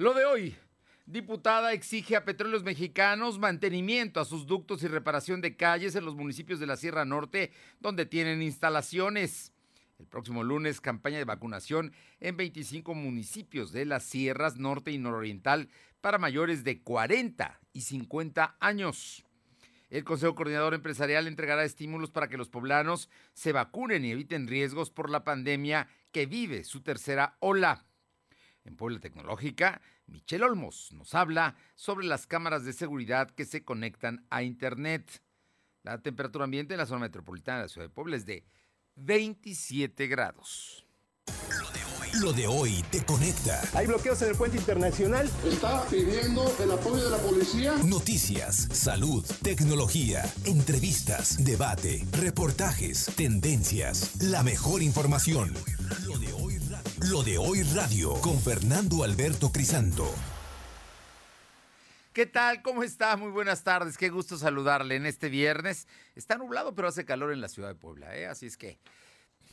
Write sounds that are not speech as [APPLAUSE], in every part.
Lo de hoy. Diputada exige a Petróleos Mexicanos mantenimiento a sus ductos y reparación de calles en los municipios de la Sierra Norte, donde tienen instalaciones. El próximo lunes, campaña de vacunación en 25 municipios de las sierras norte y nororiental para mayores de 40 y 50 años. El Consejo Coordinador Empresarial entregará estímulos para que los poblanos se vacunen y eviten riesgos por la pandemia que vive su tercera ola. En Puebla Tecnológica, Michelle Olmos nos habla sobre las cámaras de seguridad que se conectan a Internet. La temperatura ambiente en la zona metropolitana de la ciudad de Puebla es de 27 grados. Lo de hoy te conecta. Hay bloqueos en el puente internacional. Está pidiendo el apoyo de la policía. Noticias, salud, tecnología, entrevistas, debate, reportajes, tendencias, la mejor información. Lo de hoy. Lo de hoy radio con Fernando Alberto Crisanto. ¿Qué tal? ¿Cómo está? Muy buenas tardes. Qué gusto saludarle en este viernes. Está nublado, pero hace calor en la ciudad de Puebla, ¿eh? Así es que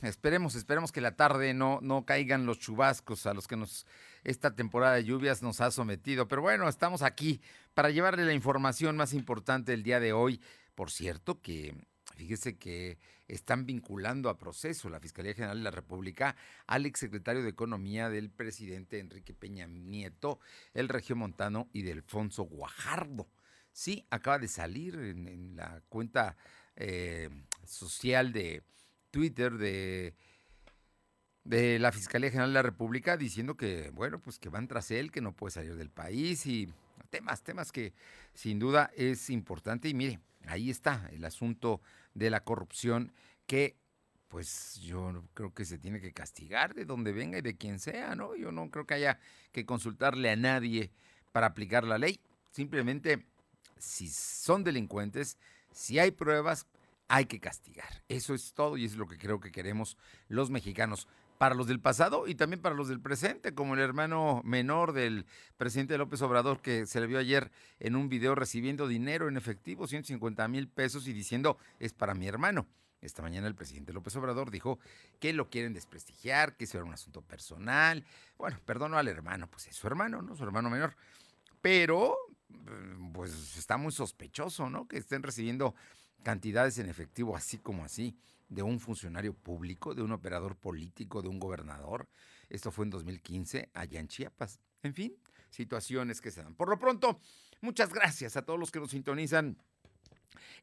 Esperemos, esperemos que la tarde no, no caigan los chubascos a los que nos esta temporada de lluvias nos ha sometido. Pero bueno, estamos aquí para llevarle la información más importante del día de hoy. Por cierto, que fíjese que están vinculando a proceso la Fiscalía General de la República al exsecretario de Economía del presidente Enrique Peña Nieto, el regiomontano y de Alfonso Guajardo. Sí, acaba de salir en, la cuenta eh, social de Twitter de, de la Fiscalía General de la República diciendo que, bueno, pues que van tras él, que no puede salir del país y temas, temas que sin duda es importante. Y mire, ahí está el asunto de la corrupción que pues yo creo que se tiene que castigar de donde venga y de quien sea, ¿no? Yo no creo que haya que consultarle a nadie para aplicar la ley. Simplemente, si son delincuentes, si hay pruebas, hay que castigar. Eso es todo y es lo que creo que queremos los mexicanos. Para los del pasado y también para los del presente, como el hermano menor del presidente López Obrador que se le vio ayer en un video recibiendo dinero en efectivo, 150 mil pesos y diciendo es para mi hermano. Esta mañana el presidente López Obrador dijo que lo quieren desprestigiar, que eso era un asunto personal. Bueno, perdono al hermano, pues es su hermano, ¿no? Su hermano menor. Pero, mm, pues está muy sospechoso, ¿no? Que estén recibiendo cantidades en efectivo, así como así, de un funcionario público, de un operador político, de un gobernador. Esto fue en 2015 allá en Chiapas. En fin, situaciones que se dan. Por lo pronto, muchas gracias a todos los que nos sintonizan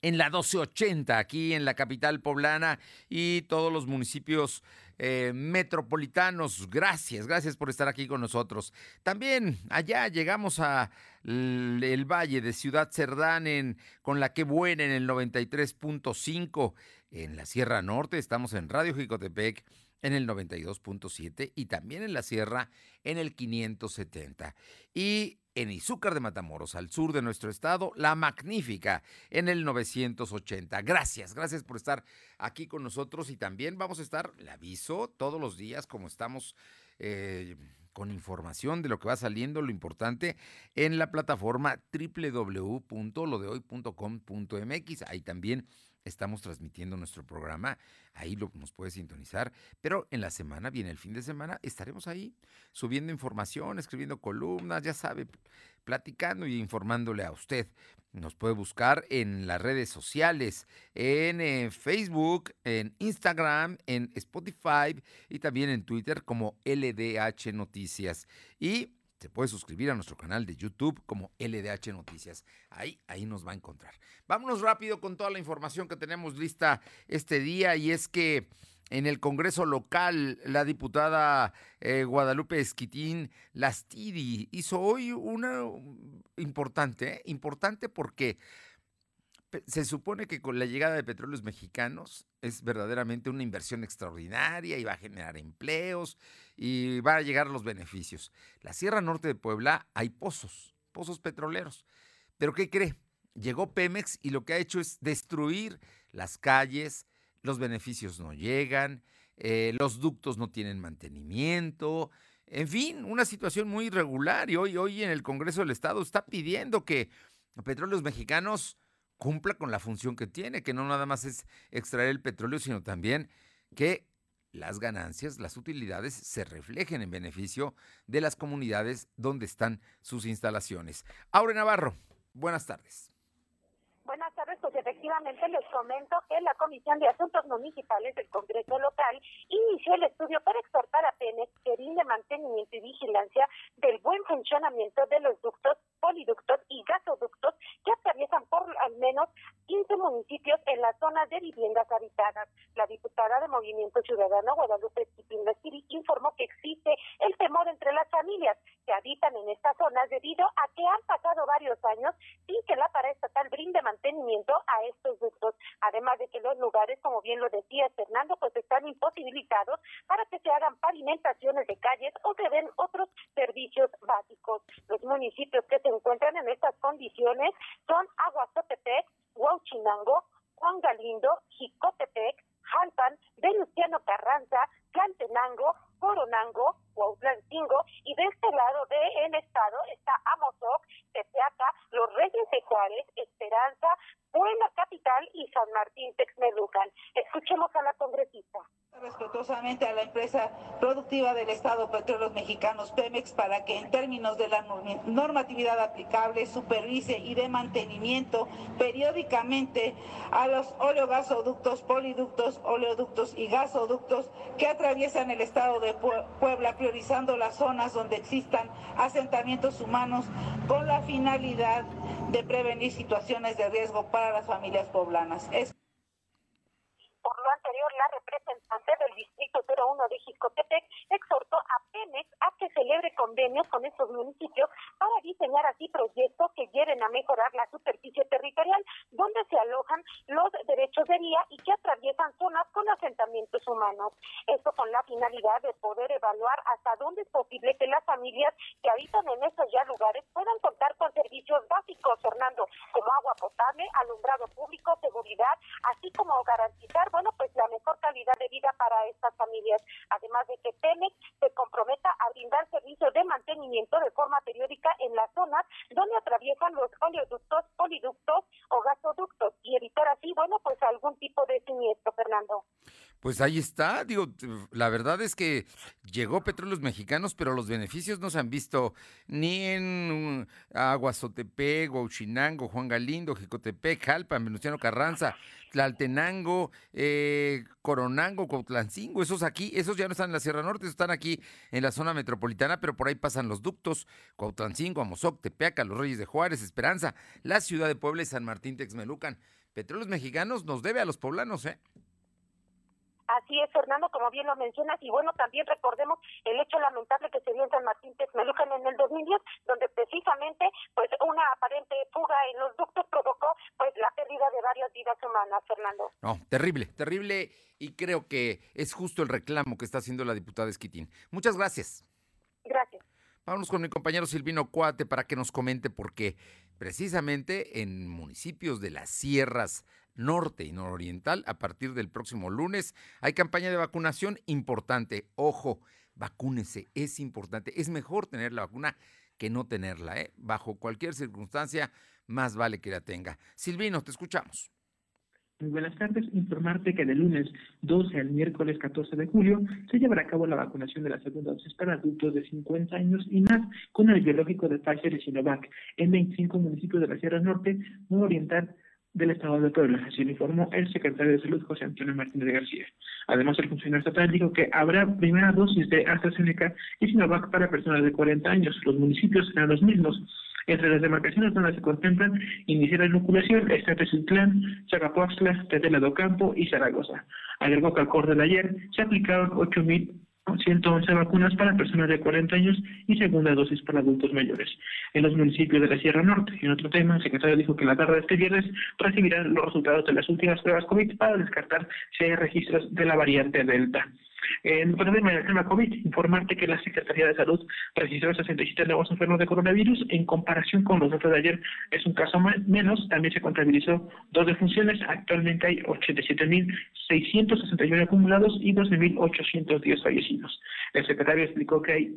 en la 1280 aquí en la capital poblana y todos los municipios eh, metropolitanos. Gracias, gracias por estar aquí con nosotros. También allá llegamos a el valle de Ciudad Cerdán en, con la que buena en el 93.5 en la Sierra Norte. Estamos en Radio Jicotepec en el 92.7 y también en la Sierra en el 570. Y en Izúcar de Matamoros, al sur de nuestro estado, La Magnífica, en el 980. Gracias, gracias por estar aquí con nosotros y también vamos a estar, le aviso, todos los días como estamos... Eh, con información de lo que va saliendo, lo importante, en la plataforma www.lodehoy.com.mx. Ahí también estamos transmitiendo nuestro programa, ahí lo, nos puede sintonizar, pero en la semana, viene el fin de semana, estaremos ahí subiendo información, escribiendo columnas, ya sabe, platicando y informándole a usted. Nos puede buscar en las redes sociales, en eh, Facebook, en Instagram, en Spotify y también en Twitter como LDH Noticias. Y se puede suscribir a nuestro canal de YouTube como LDH Noticias. Ahí, ahí nos va a encontrar. Vámonos rápido con toda la información que tenemos lista este día y es que en el Congreso local, la diputada eh, Guadalupe Esquitín Lastidi hizo hoy una importante, ¿eh? importante porque se supone que con la llegada de petróleos mexicanos es verdaderamente una inversión extraordinaria y va a generar empleos y va a llegar los beneficios. La Sierra Norte de Puebla hay pozos, pozos petroleros. Pero ¿qué cree? Llegó Pemex y lo que ha hecho es destruir las calles, los beneficios no llegan, eh, los ductos no tienen mantenimiento, en fin, una situación muy irregular y hoy, hoy en el Congreso del Estado está pidiendo que Petróleos Mexicanos cumpla con la función que tiene, que no nada más es extraer el petróleo, sino también que las ganancias, las utilidades se reflejen en beneficio de las comunidades donde están sus instalaciones. Aure Navarro, buenas tardes. Buenas tardes, pues efectivamente les comento que la Comisión de Asuntos Municipales del Congreso Local inició el estudio para exhortar a Penex que brinde mantenimiento y vigilancia del buen funcionamiento de los ductos, poliductos y gasoductos que atraviesan por al menos 15 municipios en la zona de viviendas habitadas. La diputada de Movimiento Ciudadano, Guadalupe Ciri, informó que existe el temor entre las familias que habitan en estas zonas debido a que han pasado varios años sin que la paraestatal brinde mantenimiento a estos ductos, además de que los lugares, como bien lo decía Fernando, pues están imposibilitados para que se hagan pavimentaciones de calles o se den otros servicios básicos. Los municipios que se encuentran en estas condiciones son Aguazotepec, Huauchinango, Juan Galindo, Jicotepec, Jalpan, Venustiano Carranza, Tlantenango, Coronango, Huautlancingo, y de este lado del estado está Amozoc, Tepeaca, Los Reyes de Juárez, Esperanza, Puebla Capital y San Martín Texmelucan. Escuchemos a la congresista. Respetuosamente a la empresa productiva del Estado Petróleos Mexicanos Pemex para que en términos de la normatividad aplicable supervise y de mantenimiento periódicamente a los oleogasoductos, poliductos, oleoductos y gasoductos que atraviesan el Estado de Puebla, priorizando las zonas donde existan asentamientos humanos con la finalidad de prevenir situaciones de riesgo para las familias poblanas. Por lo anterior, la representante del Distrito 01 de Jicotepec exhortó a Pemex a que celebre convenios con estos municipios para diseñar así proyectos que lleven a mejorar la superficie territorial donde se alojan los derechos de vía y que atraviesan zonas con asentamientos humanos. Esto con la finalidad de poder evaluar hasta dónde es posible que las familias que habitan en esos ya lugares puedan contar con servicios básicos, Fernando, como agua potable, alumbrado público, seguridad, así como garantizar bueno, pues la mejor calidad de vida para estas familias. Además de que Pemex se comprometa a brindar servicios de mantenimiento de forma periódica en las zonas donde atraviesan los oleoductos, poliductos o gasoductos y evitar así, bueno, pues algún tipo de siniestro, Fernando. Pues ahí está, digo, la verdad es que llegó Petróleos Mexicanos, pero los beneficios no se han visto ni en Aguazotepec, Huachinango, Juan Galindo, Jicotepec, Jalpan, Venustiano Carranza, Tlaltenango, eh, Coronango, Cuautlancingo, esos aquí, esos ya no están en la Sierra Norte, están aquí en la zona metropolitana, pero por ahí pasan los ductos, Cuautlancingo, Amozoc, Tepeaca, Los Reyes de Juárez, Esperanza, la ciudad de Puebla y San Martín Texmelucan. Petróleos Mexicanos nos debe a los poblanos, ¿eh? Así es, Fernando, como bien lo mencionas, y bueno, también recordemos el hecho lamentable que se dio en San Martín Texmelucan en el 2010, donde precisamente pues una aparente fuga en los ductos provocó pues la pérdida de varias vidas humanas, Fernando. No, terrible, terrible, y creo que es justo el reclamo que está haciendo la diputada Esquitín. Muchas gracias. Gracias. Vámonos con mi compañero Silvino Cuate para que nos comente por qué precisamente en municipios de las sierras norte y nororiental a partir del próximo lunes. Hay campaña de vacunación importante. Ojo, vacúnese, es importante. Es mejor tener la vacuna que no tenerla. ¿eh? Bajo cualquier circunstancia, más vale que la tenga. Silvino, te escuchamos. Muy buenas tardes. Informarte que de lunes 12 al miércoles 14 de julio se llevará a cabo la vacunación de la segunda dosis para adultos de 50 años y más con el biológico de Pfizer y Sinovac en 25 municipios de la Sierra Norte, Oriental, del Estado de Puebla, así lo informó el secretario de Salud, José Antonio Martínez García. Además, el funcionario estatal dijo que habrá primera dosis de AstraZeneca y Sinovac para personas de 40 años. Los municipios serán los mismos. Entre las demarcaciones donde se contemplan iniciar la inoculación está Teciutlán, Chacapoaxtla, Tetela do Campo y Zaragoza. Agregó que al corte de ayer se aplicaron 8.000 111 vacunas para personas de 40 años y segunda dosis para adultos mayores. En los municipios de la Sierra Norte, en otro tema, el secretario dijo que la tarde de este viernes recibirán los resultados de las últimas pruebas COVID para descartar si hay registros de la variante Delta. En el tema COVID, informarte que la Secretaría de Salud registró 67 nuevos enfermos de coronavirus. En comparación con los datos de ayer, es un caso menos. También se contabilizó dos defunciones. Actualmente hay 87.661 acumulados y 12.810 fallecidos. El secretario explicó que hay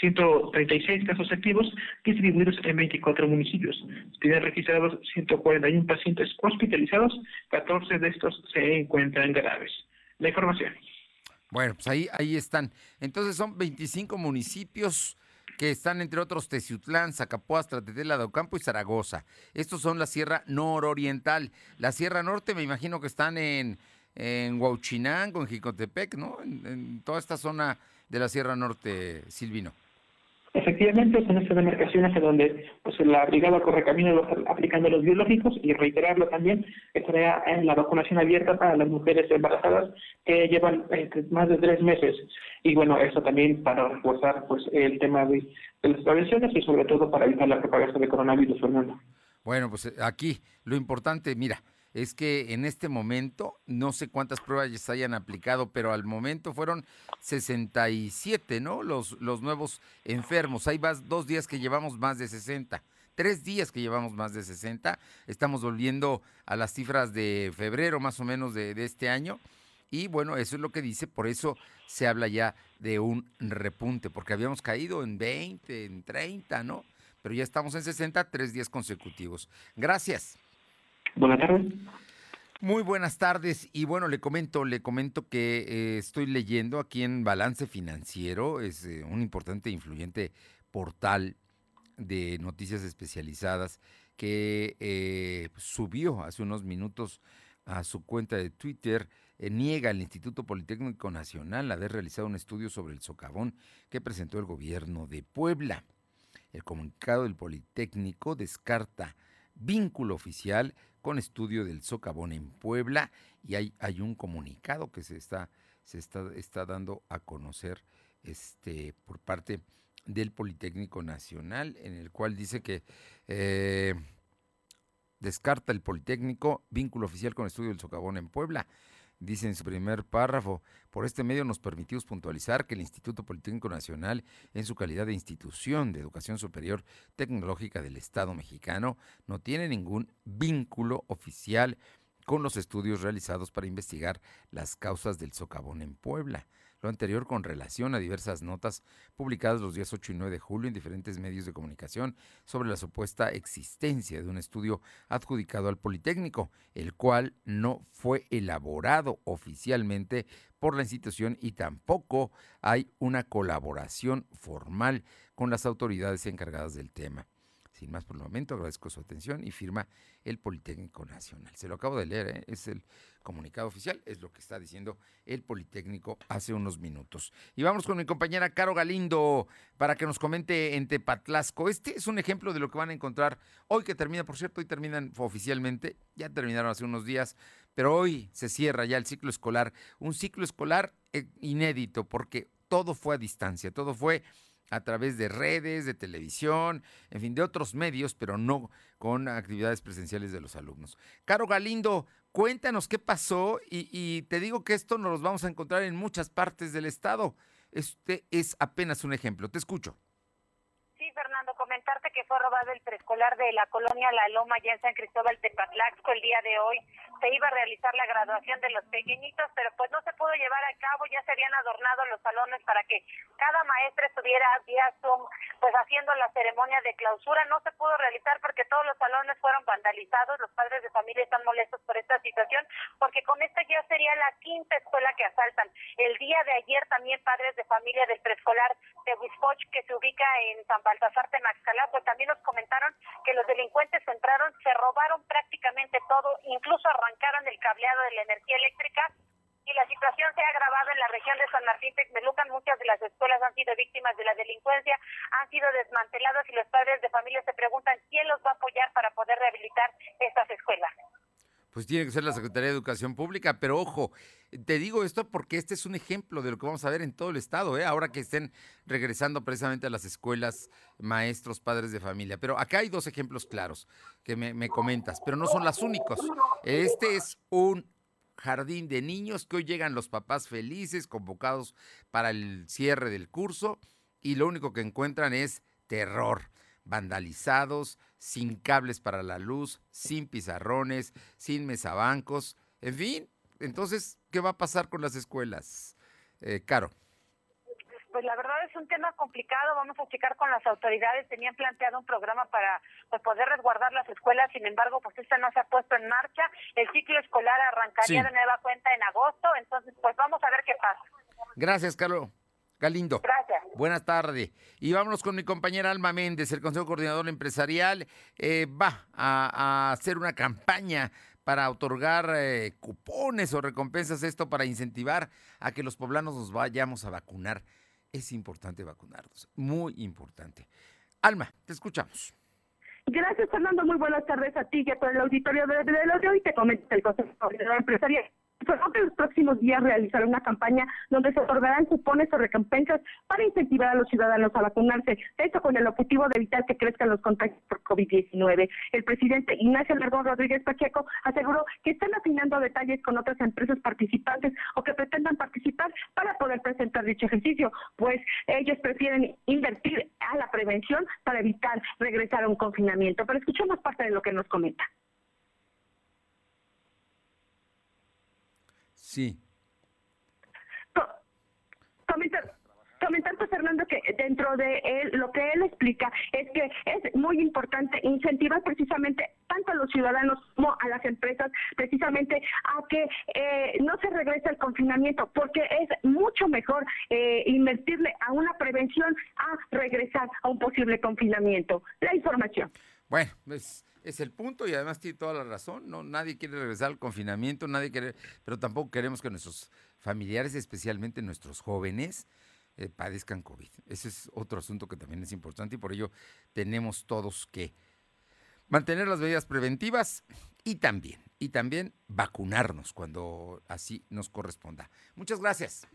136 casos activos distribuidos en 24 municipios. Tienen registrados 141 pacientes hospitalizados, 14 de estos se encuentran graves la información. Bueno, pues ahí, ahí están. Entonces son 25 municipios que están entre otros Teciutlán, Zacapoas, Tlatetela, Daucampo y Zaragoza. Estos son la Sierra Nororiental. La Sierra Norte me imagino que están en, en Huauchinango, en Jicotepec, ¿no? En, toda esta zona de la Sierra Norte, Silvino. Efectivamente, son estas demarcaciones en donde pues, la brigada corre camino aplicando los biológicos y reiterarlo también, estará en la vacunación abierta para las mujeres embarazadas que llevan este, más de tres meses. Y bueno, eso también para reforzar pues el tema de, las prevenciones y sobre todo para evitar la propagación de coronavirus, Fernando. Bueno, pues aquí lo importante, mira, es que en este momento, no sé cuántas pruebas ya se hayan aplicado, pero al momento fueron 67, ¿no? Los, los nuevos enfermos. Hay más, dos días que llevamos más de 60. Tres días que llevamos más de 60. Estamos volviendo a las cifras de febrero más o menos de, de este año. Y bueno, eso es lo que dice, por eso se habla ya de un repunte, porque habíamos caído en 20, en 30, ¿no? Pero ya estamos en 60, tres días consecutivos. Gracias. Buenas tardes. Muy buenas tardes y bueno, le comento, le comento que eh, estoy leyendo aquí en Balance Financiero, es eh, un importante e influyente portal de noticias especializadas que eh, subió hace unos minutos a su cuenta de Twitter, niega al Instituto Politécnico Nacional haber realizado un estudio sobre el socavón que presentó el gobierno de Puebla. El comunicado del Politécnico descarta vínculo oficial con estudio del socavón en Puebla y hay, un comunicado que se está, se está, está dando a conocer este, por parte del Politécnico Nacional, en el cual dice que eh, descarta el Politécnico vínculo oficial con estudio del socavón en Puebla dice en su primer párrafo, por este medio nos permitimos puntualizar que el Instituto Politécnico Nacional, en su calidad de institución de educación superior tecnológica del Estado mexicano, no tiene ningún vínculo oficial con los estudios realizados para investigar las causas del socavón en Puebla lo anterior con relación a diversas notas publicadas los días 8 y 9 de julio en diferentes medios de comunicación sobre la supuesta existencia de un estudio adjudicado al Politécnico, el cual no fue elaborado oficialmente por la institución y tampoco hay una colaboración formal con las autoridades encargadas del tema. Sin más por el momento, agradezco su atención y firma el Politécnico Nacional. Se lo acabo de leer, ¿eh? es el comunicado oficial, es lo que está diciendo el Politécnico hace unos minutos. Y vamos con mi compañera Caro Galindo para que nos comente en Tepatlasco. Este es un ejemplo de lo que van a encontrar hoy que termina, por cierto, hoy terminan oficialmente, ya terminaron hace unos días, pero hoy se cierra ya el ciclo escolar, un ciclo escolar eh, inédito porque todo fue a distancia, todo fue a través de redes, de televisión, en fin, de otros medios, pero no con actividades presenciales de los alumnos. Caro Galindo, cuéntanos qué pasó y, te digo que esto nos lo vamos a encontrar en muchas partes del estado. Este es apenas un ejemplo. Te escucho fue robado el preescolar de la colonia La Loma ya en San Cristóbal Tepatlaxco el día de hoy. Se iba a realizar la graduación de los pequeñitos, pero pues no se pudo llevar a cabo, ya se habían adornado los salones para que cada maestra estuviera vía Zoom, pues haciendo la ceremonia de clausura. No se pudo realizar porque todos los salones fueron vandalizados. Los padres de familia están molestos por esta situación, porque con esta ya sería la quinta escuela que asaltan. El día de ayer también padres de familia del preescolar de Huispoch, que se ubica en San Baltasar, pues también nos comentaron que los delincuentes entraron, se robaron prácticamente todo, incluso arrancaron el cableado de la energía eléctrica y la situación se ha agravado en la región de San Martín Texmelucan. Muchas de las escuelas han sido víctimas de la delincuencia, han sido desmanteladas y los padres de familia se preguntan quién los va a apoyar para poder rehabilitar estas escuelas pues tiene que ser la Secretaría de Educación Pública, pero ojo, te digo esto porque este es un ejemplo de lo que vamos a ver en todo el estado, ¿eh? ahora que estén regresando precisamente a las escuelas, maestros, padres de familia. Pero acá hay dos ejemplos claros que me, me comentas, pero no son los únicos. Este es un jardín de niños que hoy llegan los papás felices, convocados para el cierre del curso, y lo único que encuentran es terror vandalizados, sin cables para la luz, sin pizarrones, sin mesabancos, en fin. Entonces, ¿qué va a pasar con las escuelas? Eh, Caro. Pues la verdad es un tema complicado, vamos a checar con las autoridades, tenían planteado un programa para pues, poder resguardar las escuelas, sin embargo, pues esta no se ha puesto en marcha, el ciclo escolar arrancaría de nueva cuenta en agosto, entonces pues vamos a ver qué pasa. Gracias, Carlos. Galindo. Gracias. Buenas tardes. Y vámonos con mi compañera Alma Méndez, el Consejo Coordinador Empresarial. eh, va a, a hacer una campaña para otorgar eh, cupones o recompensas, esto para incentivar a que los poblanos nos vayamos a vacunar. Es importante vacunarnos, muy importante. Alma, te escuchamos. Gracias, Fernando. Muy buenas tardes a ti y a todo el auditorio de, de de hoy. Te comento el Consejo Empresarial. Informó que los próximos días realizará una campaña donde se otorgarán cupones o recompensas para incentivar a los ciudadanos a vacunarse. Esto con el objetivo de evitar que crezcan los contagios por COVID-19. El presidente Ignacio Largón Rodríguez Pacheco aseguró que están afinando detalles con otras empresas participantes o que pretendan participar para poder presentar dicho ejercicio, pues ellos prefieren invertir a la prevención para evitar regresar a un confinamiento. Pero escuchemos parte de lo que nos comenta. Sí. Co- Comentar, comentarte, Fernando, que dentro de él, lo que él explica es que es muy importante incentivar precisamente tanto a los ciudadanos como a las empresas, precisamente a que eh, no se regrese al confinamiento, porque es mucho mejor eh, invertirle a una prevención a regresar a un posible confinamiento. La información. Bueno, es, es el punto y además tiene toda la razón. No, nadie quiere regresar al confinamiento, nadie quiere, pero tampoco queremos que nuestros familiares, especialmente nuestros jóvenes, eh, padezcan COVID. Ese es otro asunto que también es importante y por ello tenemos todos que mantener las medidas preventivas y también, y también vacunarnos cuando así nos corresponda. Muchas gracias.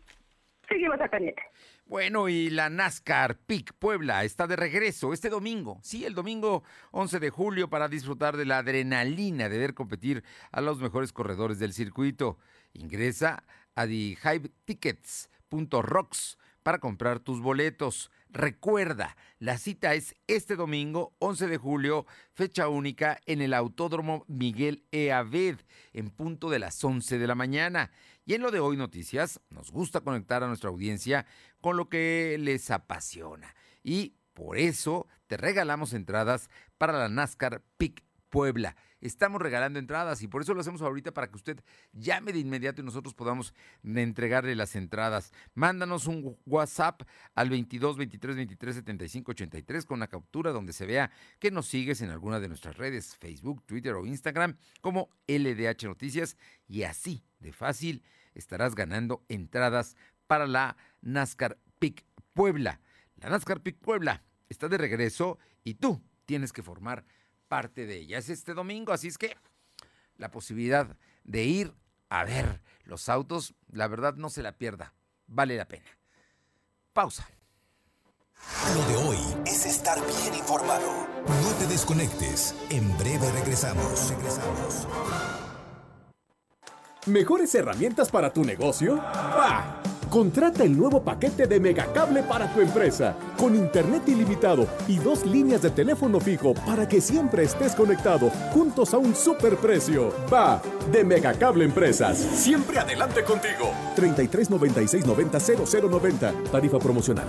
Seguimos a pendiente. Bueno, y la NASCAR PIC Puebla está de regreso este domingo. Sí, el domingo 11 de julio para disfrutar de la adrenalina de ver competir a los mejores corredores del circuito. Ingresa a thehypetickets.rocks para comprar tus boletos. Recuerda, la cita es este domingo 11 de julio, fecha única en el Autódromo Miguel E. Aved, en punto de las 11 de la mañana. Y en lo de hoy noticias, nos gusta conectar a nuestra audiencia con lo que les apasiona. Y por eso te regalamos entradas para la NASCAR PIC Puebla. Estamos regalando entradas y por eso lo hacemos ahorita para que usted llame de inmediato y nosotros podamos entregarle las entradas. Mándanos un WhatsApp al 22 23 23 75 83 con la captura donde se vea que nos sigues en alguna de nuestras redes, Facebook, Twitter o Instagram como LDH Noticias y así de fácil estarás ganando entradas para la NASCAR PIC Puebla. La NASCAR PIC Puebla está de regreso y tú tienes que formar parte de ella. Es este domingo, así es que la posibilidad de ir a ver los autos, la verdad no se la pierda, vale la pena. Pausa. Lo de hoy es estar bien informado. No te desconectes. En breve regresamos. Regresamos. ¿Mejores herramientas para tu negocio? ¡Va! Contrata el nuevo paquete de Megacable para tu empresa, con internet ilimitado y dos líneas de teléfono fijo para que siempre estés conectado, juntos a un superprecio. ¡Va! De Megacable Empresas. Siempre adelante contigo. 33 96 90 0090. Tarifa promocional.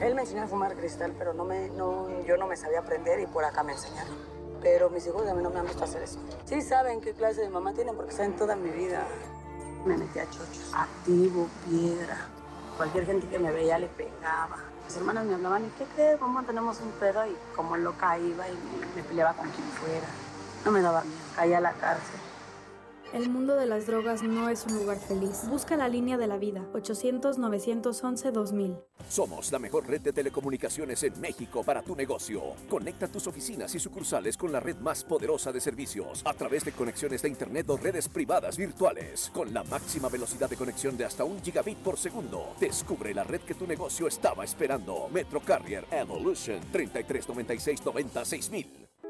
Él me enseñó a fumar cristal, pero no me, yo no me sabía aprender y por acá me enseñaron. Pero mis hijos a mí no me han visto hacer eso. Sí saben qué clase de mamá tienen porque saben toda mi vida. Me metí a chochos. Activo, piedra. Cualquier gente que me veía le pegaba. Mis hermanas me hablaban, ¿y qué crees? Mamá, tenemos un pedo. Y como loca iba y me, me peleaba con quien fuera. No me daba miedo. Caía a la cárcel. El mundo de las drogas no es un lugar feliz. Busca la línea de la vida. 800-911-2000. Somos la mejor red de telecomunicaciones en México para tu negocio. Conecta tus oficinas y sucursales con la red más poderosa de servicios a través de conexiones de Internet o redes privadas virtuales. Con la máxima velocidad de conexión de hasta un gigabit por segundo. Descubre la red que tu negocio estaba esperando. Metro Carrier Evolution 3396 96000.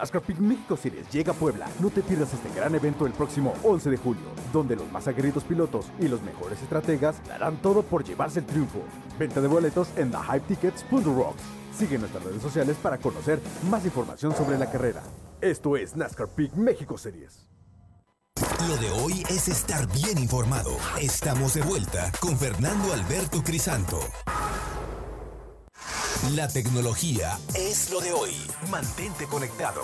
NASCAR México Series llega a Puebla. No te pierdas este gran evento el próximo 11 de julio, donde los más aguerridos pilotos y los mejores estrategas darán todo por llevarse el triunfo. Venta de boletos en thehypetickets.rocks. Sigue nuestras redes sociales para conocer más información sobre la carrera. Esto es NASCAR Peak México Series. Lo de hoy es estar bien informado. Estamos de vuelta con Fernando Alberto Crisanto. La tecnología es lo de hoy. Mantente conectado.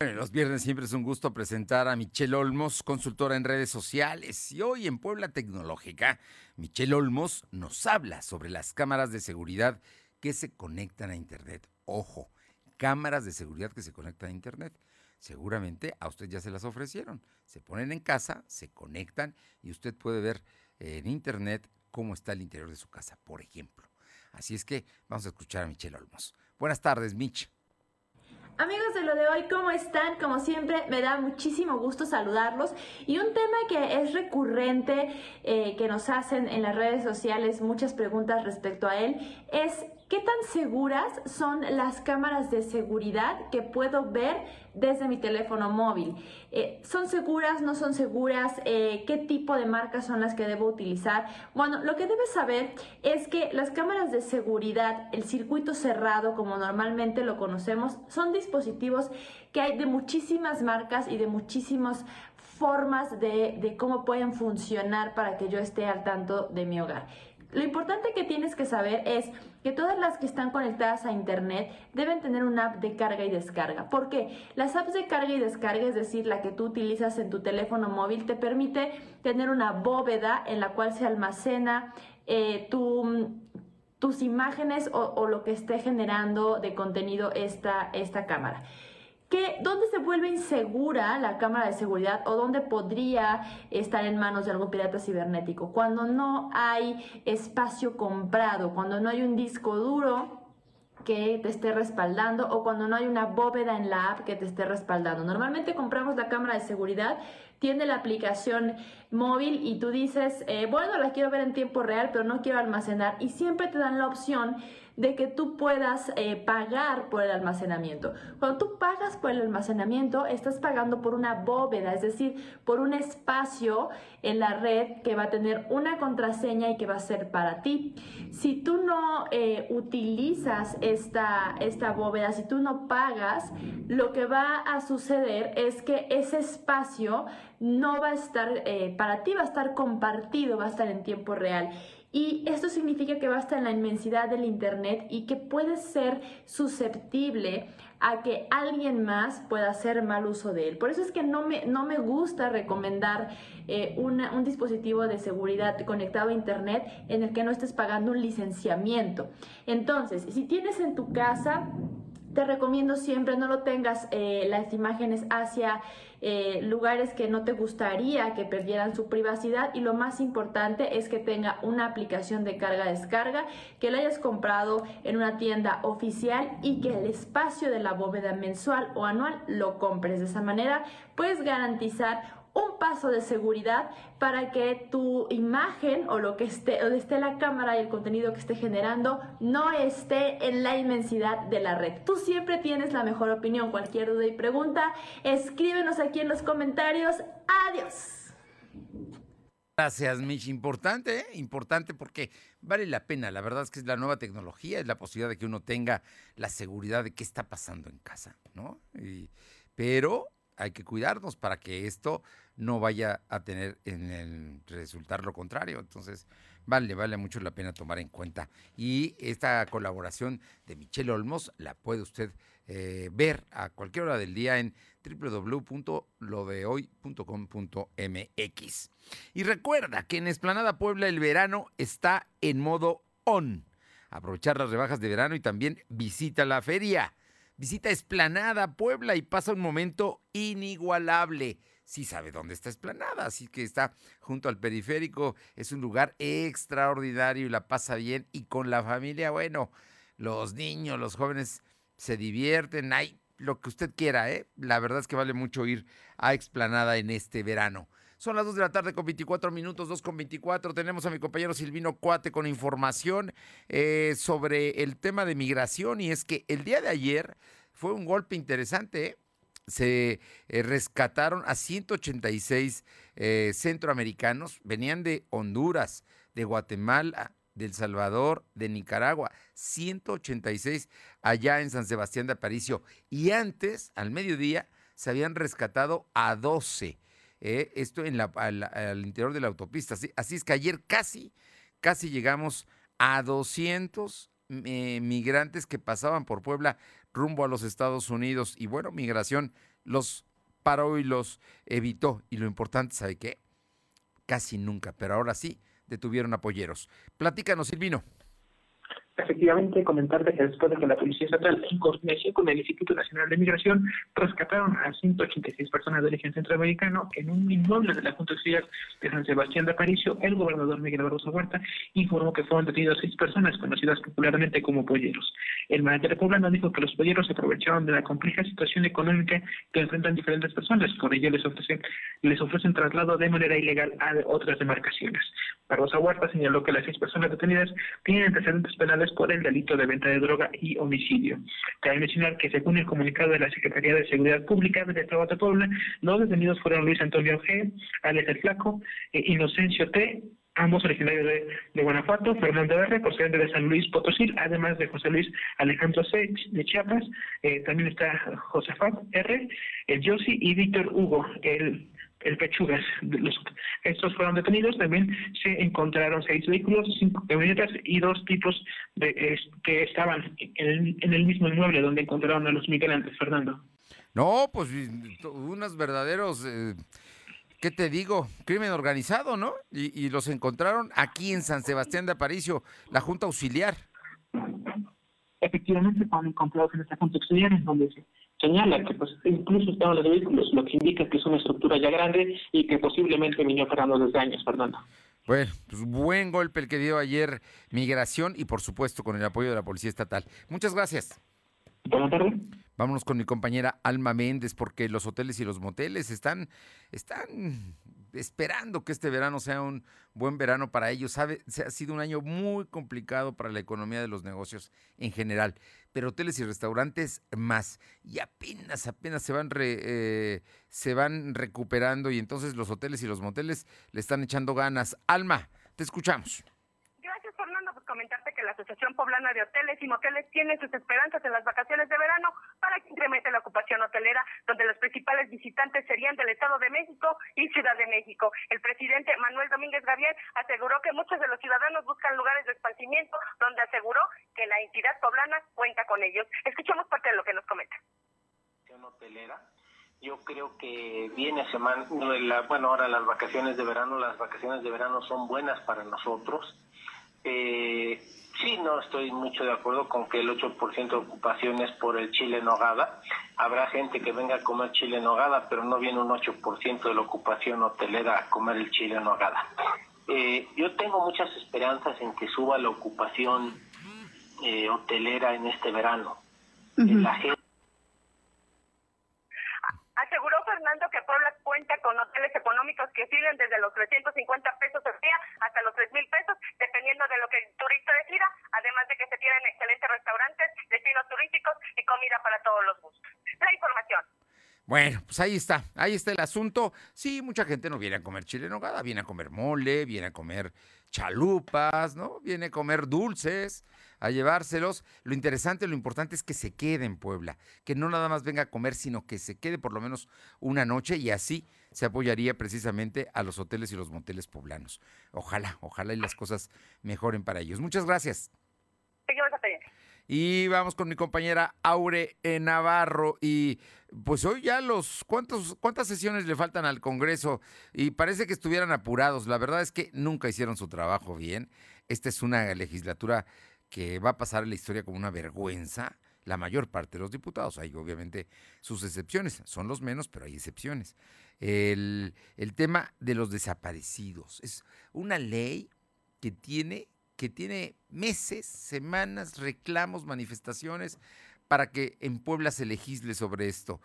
Los viernes siempre es un gusto presentar a Michelle Olmos, consultora en redes sociales. Y hoy en Puebla Tecnológica, Michelle Olmos nos habla sobre las cámaras de seguridad que se conectan a Internet. Ojo, cámaras de seguridad que se conectan a Internet. Seguramente a usted ya se las ofrecieron. Se ponen en casa, se conectan y usted puede ver en Internet cómo está el interior de su casa, por ejemplo. Así es que vamos a escuchar a Michelle Olmos. Buenas tardes, Mich. Amigos de lo de hoy, ¿cómo están? Como siempre, me da muchísimo gusto saludarlos. Y un tema que es recurrente, eh, que nos hacen en las redes sociales muchas preguntas respecto a él, es ¿Qué tan seguras son las cámaras de seguridad que puedo ver desde mi teléfono móvil? Eh, ¿Son seguras? ¿No son seguras? Eh, ¿Qué tipo de marcas son las que debo utilizar? Bueno, lo que debes saber es que las cámaras de seguridad, el circuito cerrado, como normalmente lo conocemos, son dispositivos que hay de muchísimas marcas y de muchísimas formas de, de cómo pueden funcionar para que yo esté al tanto de mi hogar. Lo importante que tienes que saber es que todas las que están conectadas a Internet deben tener una app de carga y descarga. ¿Por qué? Las apps de carga y descarga, es decir, la que tú utilizas en tu teléfono móvil, te permite tener una bóveda en la cual se almacena eh, tus imágenes o, o, lo que esté generando de contenido esta, esta cámara dónde se vuelve insegura la cámara de seguridad o dónde podría estar en manos de algún pirata cibernético. Cuando no hay espacio comprado, cuando no hay un disco duro que te esté respaldando o cuando no hay una bóveda en la app que te esté respaldando. Normalmente compramos la cámara de seguridad, tiene la aplicación móvil y tú dices, eh, bueno, la quiero ver en tiempo real, pero no quiero almacenar y siempre te dan la opción de que tú puedas eh, pagar por el almacenamiento. Cuando tú pagas por el almacenamiento, estás pagando por una bóveda, es decir, por un espacio en la red que va a tener una contraseña y que va a ser para ti. Si tú no eh, utilizas esta, esta bóveda, si tú no pagas, lo que va a suceder es que ese espacio no va a estar eh, para ti, va a estar compartido, va a estar en tiempo real. Y esto significa que va a estar en la inmensidad del Internet y que puede ser susceptible a que alguien más pueda hacer mal uso de él. Por eso es que no me, no me gusta recomendar eh, un dispositivo de seguridad conectado a Internet en el que no estés pagando un licenciamiento. Entonces, si tienes en tu casa te recomiendo siempre no lo tengas eh, las imágenes hacia eh, lugares que no te gustaría que perdieran su privacidad y lo más importante es que tenga una aplicación de carga-descarga, que la hayas comprado en una tienda oficial y que el espacio de la bóveda mensual o anual lo compres. De esa manera puedes garantizar un paso de seguridad para que tu imagen o lo que esté, o esté la cámara y el contenido que esté generando no esté en la inmensidad de la red. Tú siempre tienes la mejor opinión. Cualquier duda y pregunta, escríbenos aquí en los comentarios. Adiós. Gracias, Mitch. Importante, ¿eh? importante porque vale la pena. La verdad es que es la nueva tecnología, es la posibilidad de que uno tenga la seguridad de qué está pasando en casa, ¿no? pero hay que cuidarnos para que esto no vaya a tener en el resultar lo contrario. Entonces, vale, vale mucho la pena tomar en cuenta. Y esta colaboración de Michelle Olmos la puede usted eh, ver a cualquier hora del día en www.lodehoy.com.mx. Y recuerda que en Esplanada Puebla el verano está en modo on. Aprovechar las rebajas de verano y también visita la feria. Visita Esplanada Puebla y pasa un momento inigualable. Sí sabe dónde está Esplanada, así que está junto al periférico. Es un lugar extraordinario y la pasa bien. Y con la familia, bueno, los niños, los jóvenes se divierten. Hay lo que usted quiera, ¿eh? La verdad es que vale mucho ir a Explanada en este verano. Son las 2 de la tarde con 24 minutos, 2 con 24. Tenemos a mi compañero Silvino Cuate con información eh, sobre el tema de migración y es que el día de ayer fue un golpe interesante. ¿eh? Se eh, rescataron a 186 centroamericanos, venían de Honduras, de Guatemala, de El Salvador, de Nicaragua, 186 allá en San Sebastián de Aparicio. Y antes, al mediodía, se habían rescatado a 12 eh, esto en al, interior de la autopista. Así, es que ayer casi, casi llegamos a 200 eh, migrantes que pasaban por Puebla rumbo a los Estados Unidos. Y bueno, migración los paró y los evitó. Y lo importante, ¿sabe qué? Casi nunca, pero ahora sí detuvieron a polleros. Platícanos, Silvino. Efectivamente, comentarte que después de que la Policía Estatal, en coordinación con el Instituto Nacional de Migración, rescataron a 186 personas de origen centroamericano en un inmueble de la Junta Auxiliar de San Sebastián de Aparicio, el gobernador Miguel Barroso Huerta informó que fueron detenidos seis personas conocidas popularmente como polleros. El mandatario poblano dijo que los polleros se aprovecharon de la compleja situación económica que enfrentan diferentes personas, con ello les ofrecen, les ofrecen traslado de manera ilegal a otras demarcaciones. Barroso Huerta señaló que las seis personas detenidas tienen antecedentes penales por el delito de venta de droga y homicidio. Cabe mencionar que según el comunicado de la Secretaría de Seguridad Pública de Estado de Puebla, los detenidos fueron Luis Antonio G., Alex el Flaco, e Inocencio T., ambos originarios de, Guanajuato, Fernando R., procedente de San Luis Potosí, además de José Luis Alejandro C. de Chiapas, eh, también está Josefat R., el Yossi y Víctor Hugo, el el Pechugas. estos fueron detenidos. También se encontraron seis vehículos, cinco camionetas y dos tipos de, que estaban en el, mismo inmueble donde encontraron a los migrantes, Fernando. No, pues unos verdaderos, eh, ¿qué te digo? Crimen organizado, ¿no? Y, y los encontraron aquí en San Sebastián de Aparicio, la Junta Auxiliar. Efectivamente, fueron encontrados en esta Junta Auxiliar, en donde se señala que pues incluso estaban los vehículos, lo que indica que es una estructura ya grande y que posiblemente vino operando desde años, Fernando. Bueno, pues buen golpe el que dio ayer Migración y por supuesto con el apoyo de la Policía Estatal. Muchas gracias. Buenas tardes. Vámonos con mi compañera Alma Méndez porque los hoteles y los moteles están, están esperando que este verano sea un buen verano para ellos. Sabe, ha sido un año muy complicado para la economía de los negocios en general, pero hoteles y restaurantes más. Y apenas, apenas se van, eh, se van recuperando y entonces los hoteles y los moteles le están echando ganas. Alma, te escuchamos comentarte que la Asociación Poblana de Hoteles y Moteles tiene sus esperanzas en las vacaciones de verano para que incremente la ocupación hotelera, donde los principales visitantes serían del Estado de México y Ciudad de México. El presidente Manuel Domínguez Gabriel aseguró que muchos de los ciudadanos buscan lugares de esparcimiento, donde aseguró que la entidad poblana cuenta con ellos. Escuchemos parte de lo que nos comenta. Hotelera yo creo que viene semana, bueno, ahora las vacaciones de verano, las vacaciones de verano son buenas para nosotros. Eh, sí, no estoy mucho de acuerdo con que el 8% de ocupación es por el chile en nogada. Habrá gente que venga a comer chile en nogada, pero no viene un 8% de la ocupación hotelera a comer el chile en nogada. Eh, yo tengo muchas esperanzas en que suba la ocupación eh, hotelera en este verano. La gente Fernando que Puebla cuenta con hoteles económicos que siguen desde los 350 pesos al día hasta los 3 mil pesos, dependiendo de lo que el turista decida, además de que se tienen excelentes restaurantes, destinos turísticos y comida para todos los gustos. La información. Bueno, pues ahí está, ahí está el asunto. Sí, mucha gente no viene a comer chile en nogada, viene a comer mole, viene a comer chalupas, ¿no? Viene a comer dulces a llevárselos. Lo interesante, lo importante es que se quede en Puebla, que no nada más venga a comer, sino que se quede por lo menos una noche y así se apoyaría precisamente a los hoteles y los moteles poblanos. Ojalá, ojalá y las cosas mejoren para ellos. Muchas gracias. Y vamos con mi compañera Aure Navarro. Y pues hoy ya los, ¿cuántos, ¿cuántas sesiones le faltan al Congreso? Y parece que estuvieran apurados. La verdad es que nunca hicieron su trabajo bien. Esta es una legislatura que va a pasar en la historia como una vergüenza. La mayor parte de los diputados, hay obviamente sus excepciones, son los menos, pero hay excepciones. El, el tema de los desaparecidos es una ley que tiene, que tiene meses, semanas, reclamos, manifestaciones para que en Puebla se legisle sobre esto.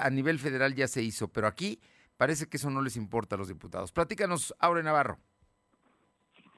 A nivel federal ya se hizo, pero aquí parece que eso no les importa a los diputados. Platícanos, Aure Navarro.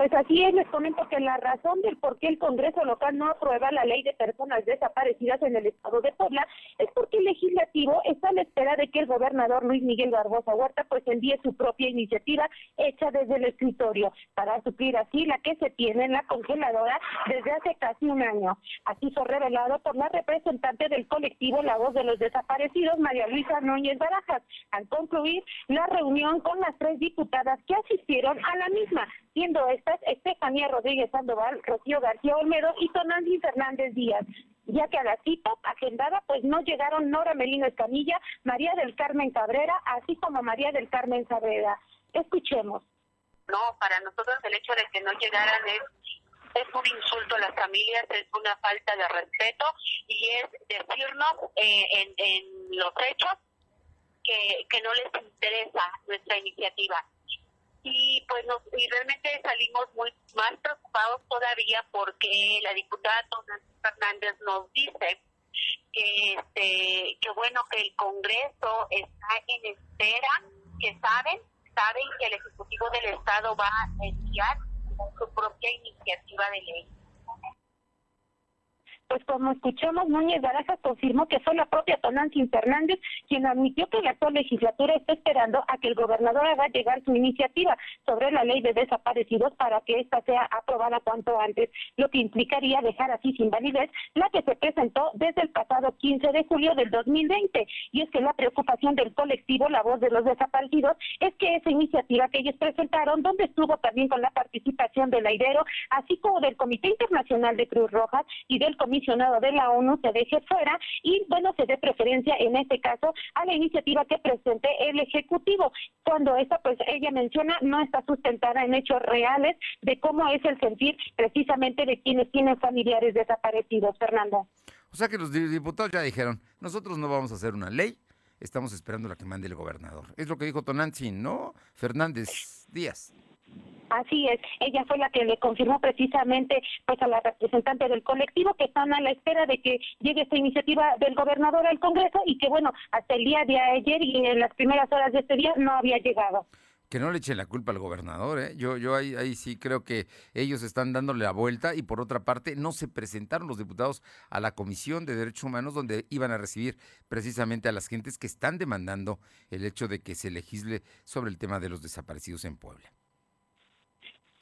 Pues así es, les comento que la razón del por qué el Congreso local no aprueba la ley de personas desaparecidas en el estado de Puebla es porque el legislativo está a la espera de que el gobernador Luis Miguel Barbosa Huerta pues envíe su propia iniciativa hecha desde el escritorio para suplir así la que se tiene en la congeladora desde hace casi un año. Así fue revelado por la representante del colectivo La Voz de los Desaparecidos, María Luisa Núñez Barajas, al concluir la reunión con las tres diputadas que asistieron a la misma, siendo Estefanía Rodríguez Sandoval, Rocío García Olmedo y Tonandy Fernández Díaz ya que a la cita agendada pues no llegaron Nora Melino Escamilla, María del Carmen Cabrera, así como María del Carmen Saavedra. Escuchemos. No, para nosotros el hecho de que no llegaran es es un insulto a las familias, es una falta de respeto y es decirnos eh, en, los hechos que no les interesa nuestra iniciativa y pues nos, y realmente salimos muy más preocupados todavía porque la diputada Nancy Fernández nos dice que este que bueno que el Congreso está en espera que saben saben que el ejecutivo del estado va a enviar su propia iniciativa de ley pues como escuchamos, Núñez Barajas confirmó que fue la propia Tonantzin Fernández quien admitió que la actual legislatura está esperando a que el gobernador haga llegar su iniciativa sobre la ley de desaparecidos para que ésta sea aprobada cuanto antes, lo que implicaría dejar así sin validez la que se presentó desde el pasado 15 de julio del 2020. Y es que la preocupación del colectivo La Voz de los Desaparecidos es que esa iniciativa que ellos presentaron, donde estuvo también con la participación del Aidero, así como del Comité Internacional de Cruz Roja y del Comité de la ONU se deje fuera y, bueno, se dé preferencia en este caso a la iniciativa que presente el Ejecutivo, cuando esta, pues ella menciona, no está sustentada en hechos reales de cómo es el sentir precisamente de quienes tienen familiares desaparecidos. Fernando. O sea que los diputados ya dijeron, nosotros no vamos a hacer una ley, estamos esperando la que mande el gobernador. Es lo que dijo Tonantzin, ¿no? Fernández Díaz. Así es, ella fue la que le confirmó precisamente pues a la representante del colectivo que están a la espera de que llegue esta iniciativa del gobernador al Congreso y que bueno, hasta el día de ayer y en las primeras horas de este día no había llegado que no le echen la culpa al gobernador, ¿eh? Yo, yo ahí sí creo que ellos están dándole la vuelta y por otra parte no se presentaron los diputados a la Comisión de Derechos Humanos donde iban a recibir precisamente a las gentes que están demandando el hecho de que se legisle sobre el tema de los desaparecidos en Puebla.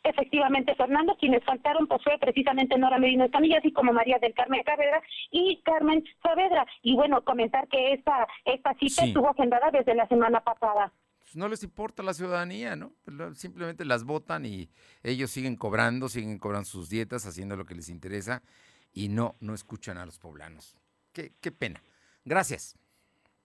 Efectivamente, Fernando, quienes faltaron pues fue precisamente Nora Medina Escamilla, así como María del Carmen Cabrera y Carmen Saavedra. Y bueno, comentar que esta, esta cita estuvo agendada desde la semana pasada. Pues, no les importa la ciudadanía, ¿no? Pues, simplemente las votan y ellos siguen cobrando, siguen cobrando sus dietas, haciendo lo que les interesa y no, no escuchan a los poblanos. Qué, qué pena. Gracias.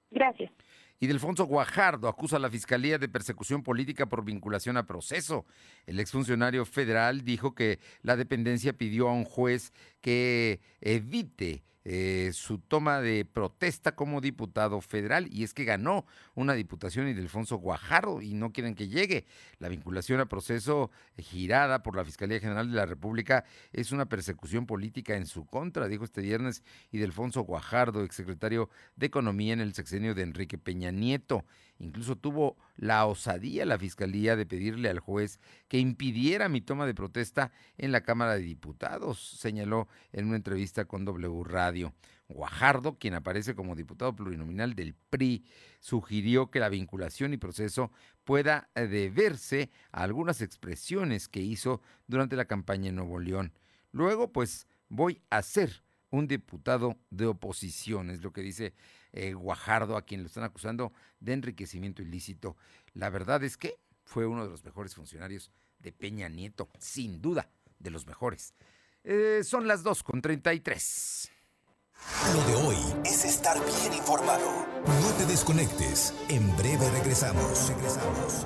Gracias. Y Delfonso Guajardo acusa a la Fiscalía de persecución política por vinculación a proceso. El exfuncionario federal dijo que la dependencia pidió a un juez que evite eh, su toma de protesta como diputado federal y es que ganó una diputación y Delfonso Guajardo y no quieren que llegue. La vinculación a proceso girada por la Fiscalía General de la República es una persecución política en su contra, dijo este viernes y Delfonso Guajardo, exsecretario de Economía en el sexenio de Enrique Peña Nieto. Incluso tuvo la osadía la Fiscalía de pedirle al juez que impidiera mi toma de protesta en la Cámara de Diputados, señaló en una entrevista con W Radio. Guajardo, quien aparece como diputado plurinominal del PRI, sugirió que la vinculación y proceso pueda eh, deberse a algunas expresiones que hizo durante la campaña en Nuevo León. Luego, pues, voy a ser un diputado de oposición, es lo que dice eh, Guajardo, a quien lo están acusando de enriquecimiento ilícito. La verdad es que fue uno de los mejores funcionarios de Peña Nieto, sin duda, de los mejores. Eh, son las 2 con 33. Lo de hoy es estar bien informado. No te desconectes. En breve regresamos. Regresamos.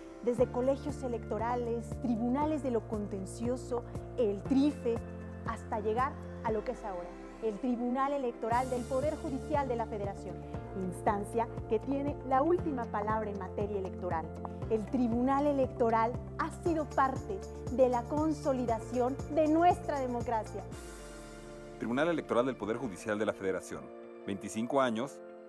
desde colegios electorales, tribunales de lo contencioso, el TRIFE, hasta llegar a lo que es ahora, el Tribunal Electoral del Poder Judicial de la Federación, instancia que tiene la última palabra en materia electoral. El Tribunal Electoral ha sido parte de la consolidación de nuestra democracia. Tribunal Electoral del Poder Judicial de la Federación. 25 años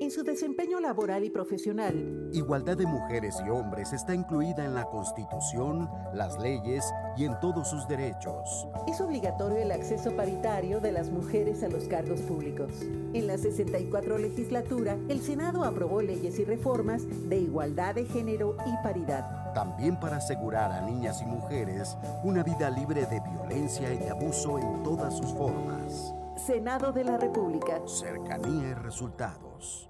En su desempeño laboral y profesional, igualdad de mujeres y hombres está incluida en la Constitución, las leyes y en todos sus derechos. Es obligatorio el acceso paritario de las mujeres a los cargos públicos. En la 64 legislatura, el Senado aprobó leyes y reformas de igualdad de género y paridad. También para asegurar a niñas y mujeres una vida libre de violencia y de abuso en todas sus formas. Senado de la República. Cercanía y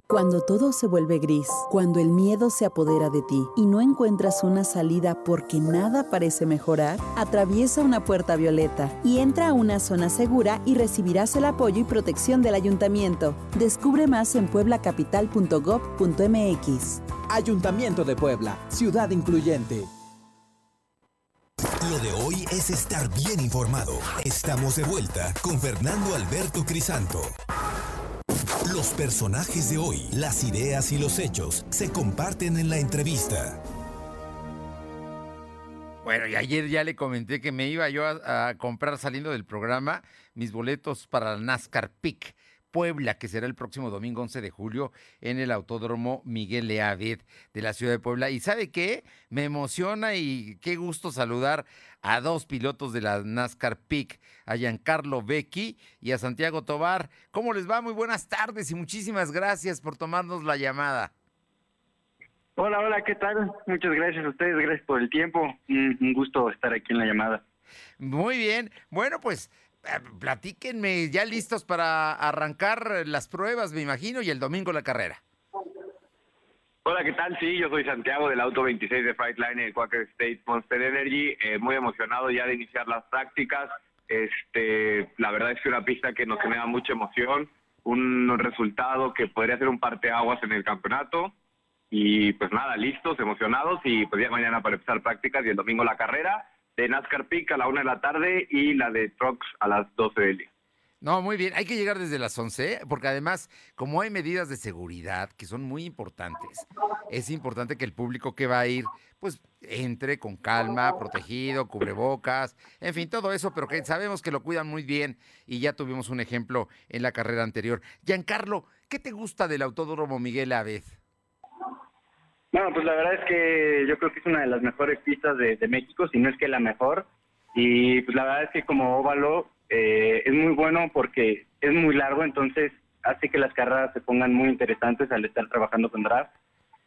Cuando todo se vuelve gris, cuando el miedo se apodera de ti y no encuentras una salida porque nada parece mejorar, atraviesa una puerta violeta y entra a una zona segura y recibirás el apoyo y protección del ayuntamiento. Descubre más en pueblacapital.gov.mx. Ayuntamiento de Puebla, ciudad incluyente. Lo de hoy es estar bien informado. Estamos de vuelta con Fernando Alberto Crisanto. Los personajes de hoy, las ideas y los hechos se comparten en la entrevista. Bueno, y ayer ya le comenté que me iba yo a, comprar saliendo del programa mis boletos para la NASCAR PIC. Puebla, que será el próximo domingo 11 de julio en el Autódromo Miguel Leavid de la ciudad de Puebla. ¿Y sabe qué? Me emociona y qué gusto saludar a dos pilotos de la NASCAR PIC, a Giancarlo Becchi y a Santiago Tobar. ¿Cómo les va? Muy buenas tardes y muchísimas gracias por tomarnos la llamada. Hola, hola, ¿qué tal? Muchas gracias a ustedes, gracias por el tiempo. Un, gusto estar aquí en la llamada. Muy bien. Bueno, pues platíquenme, ya listos para arrancar las pruebas, me imagino, y el domingo la carrera. Hola, ¿qué tal? Sí, yo soy Santiago del Auto 26 de Frightline en Quaker State Monster Energy. Eh, muy emocionado ya de iniciar las prácticas. Este, la verdad es que una pista que nos genera mucha emoción, un resultado que podría ser un parteaguas en el campeonato. Y pues nada, listos, emocionados y pues ya mañana para empezar prácticas y el domingo la carrera de NASCAR Peak a la una de la tarde y la de Trucks a las 12 del día. No, muy bien, hay que llegar desde las 11, porque además, como hay medidas de seguridad que son muy importantes, es importante que el público que va a ir, pues entre con calma, protegido, cubrebocas, en fin, todo eso, pero que sabemos que lo cuidan muy bien y ya tuvimos un ejemplo en la carrera anterior. Giancarlo, ¿qué te gusta del Autódromo Miguel Aved? Bueno, pues la verdad es que yo creo que es una de las mejores pistas de, México, si no es que la mejor. Y pues la verdad es que como óvalo eh, es muy bueno porque es muy largo, entonces hace que las carreras se pongan muy interesantes al estar trabajando con draft.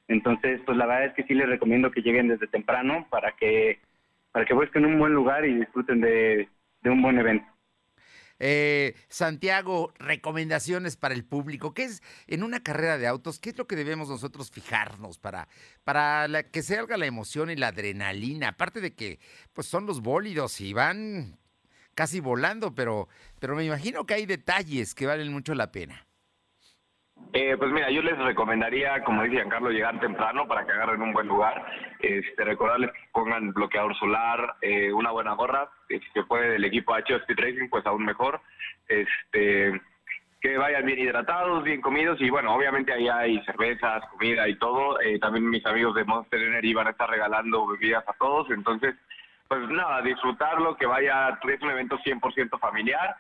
Entonces, pues la verdad es que sí les recomiendo que lleguen desde temprano para que para que busquen un buen lugar y disfruten de un buen evento. Eh, Santiago, recomendaciones para el público. ¿Qué es en una carrera de autos? ¿Qué es lo que debemos nosotros fijarnos para, para la, que salga la emoción y la adrenalina? Aparte de que pues son los bólidos y van casi volando, pero, pero me imagino que hay detalles que valen mucho la pena. Eh, pues mira, yo les recomendaría, como dice Giancarlo, llegar temprano para que agarren un buen lugar. Este, recordarles que pongan bloqueador solar, eh, una buena gorra, si se puede del equipo HO Speed Racing, pues aún mejor. Este, que vayan bien hidratados, bien comidos y bueno, obviamente ahí hay cervezas, comida y todo. Eh, también mis amigos de Monster Energy van a estar regalando bebidas a todos, entonces, pues nada, disfrutarlo, que vaya, es un evento 100% familiar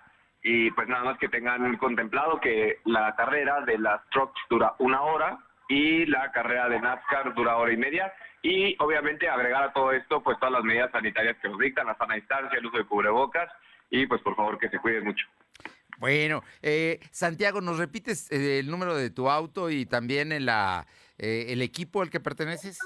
y pues nada más que tengan contemplado que la carrera de las trucks dura una hora y la carrera de NASCAR dura hora y media y obviamente agregar a todo esto pues todas las medidas sanitarias que nos dictan, la sana distancia, el uso de cubrebocas y pues por favor que se cuiden mucho. Bueno, eh, Santiago, ¿nos repites eh, el número de tu auto y también el, la, eh, el equipo al que perteneces?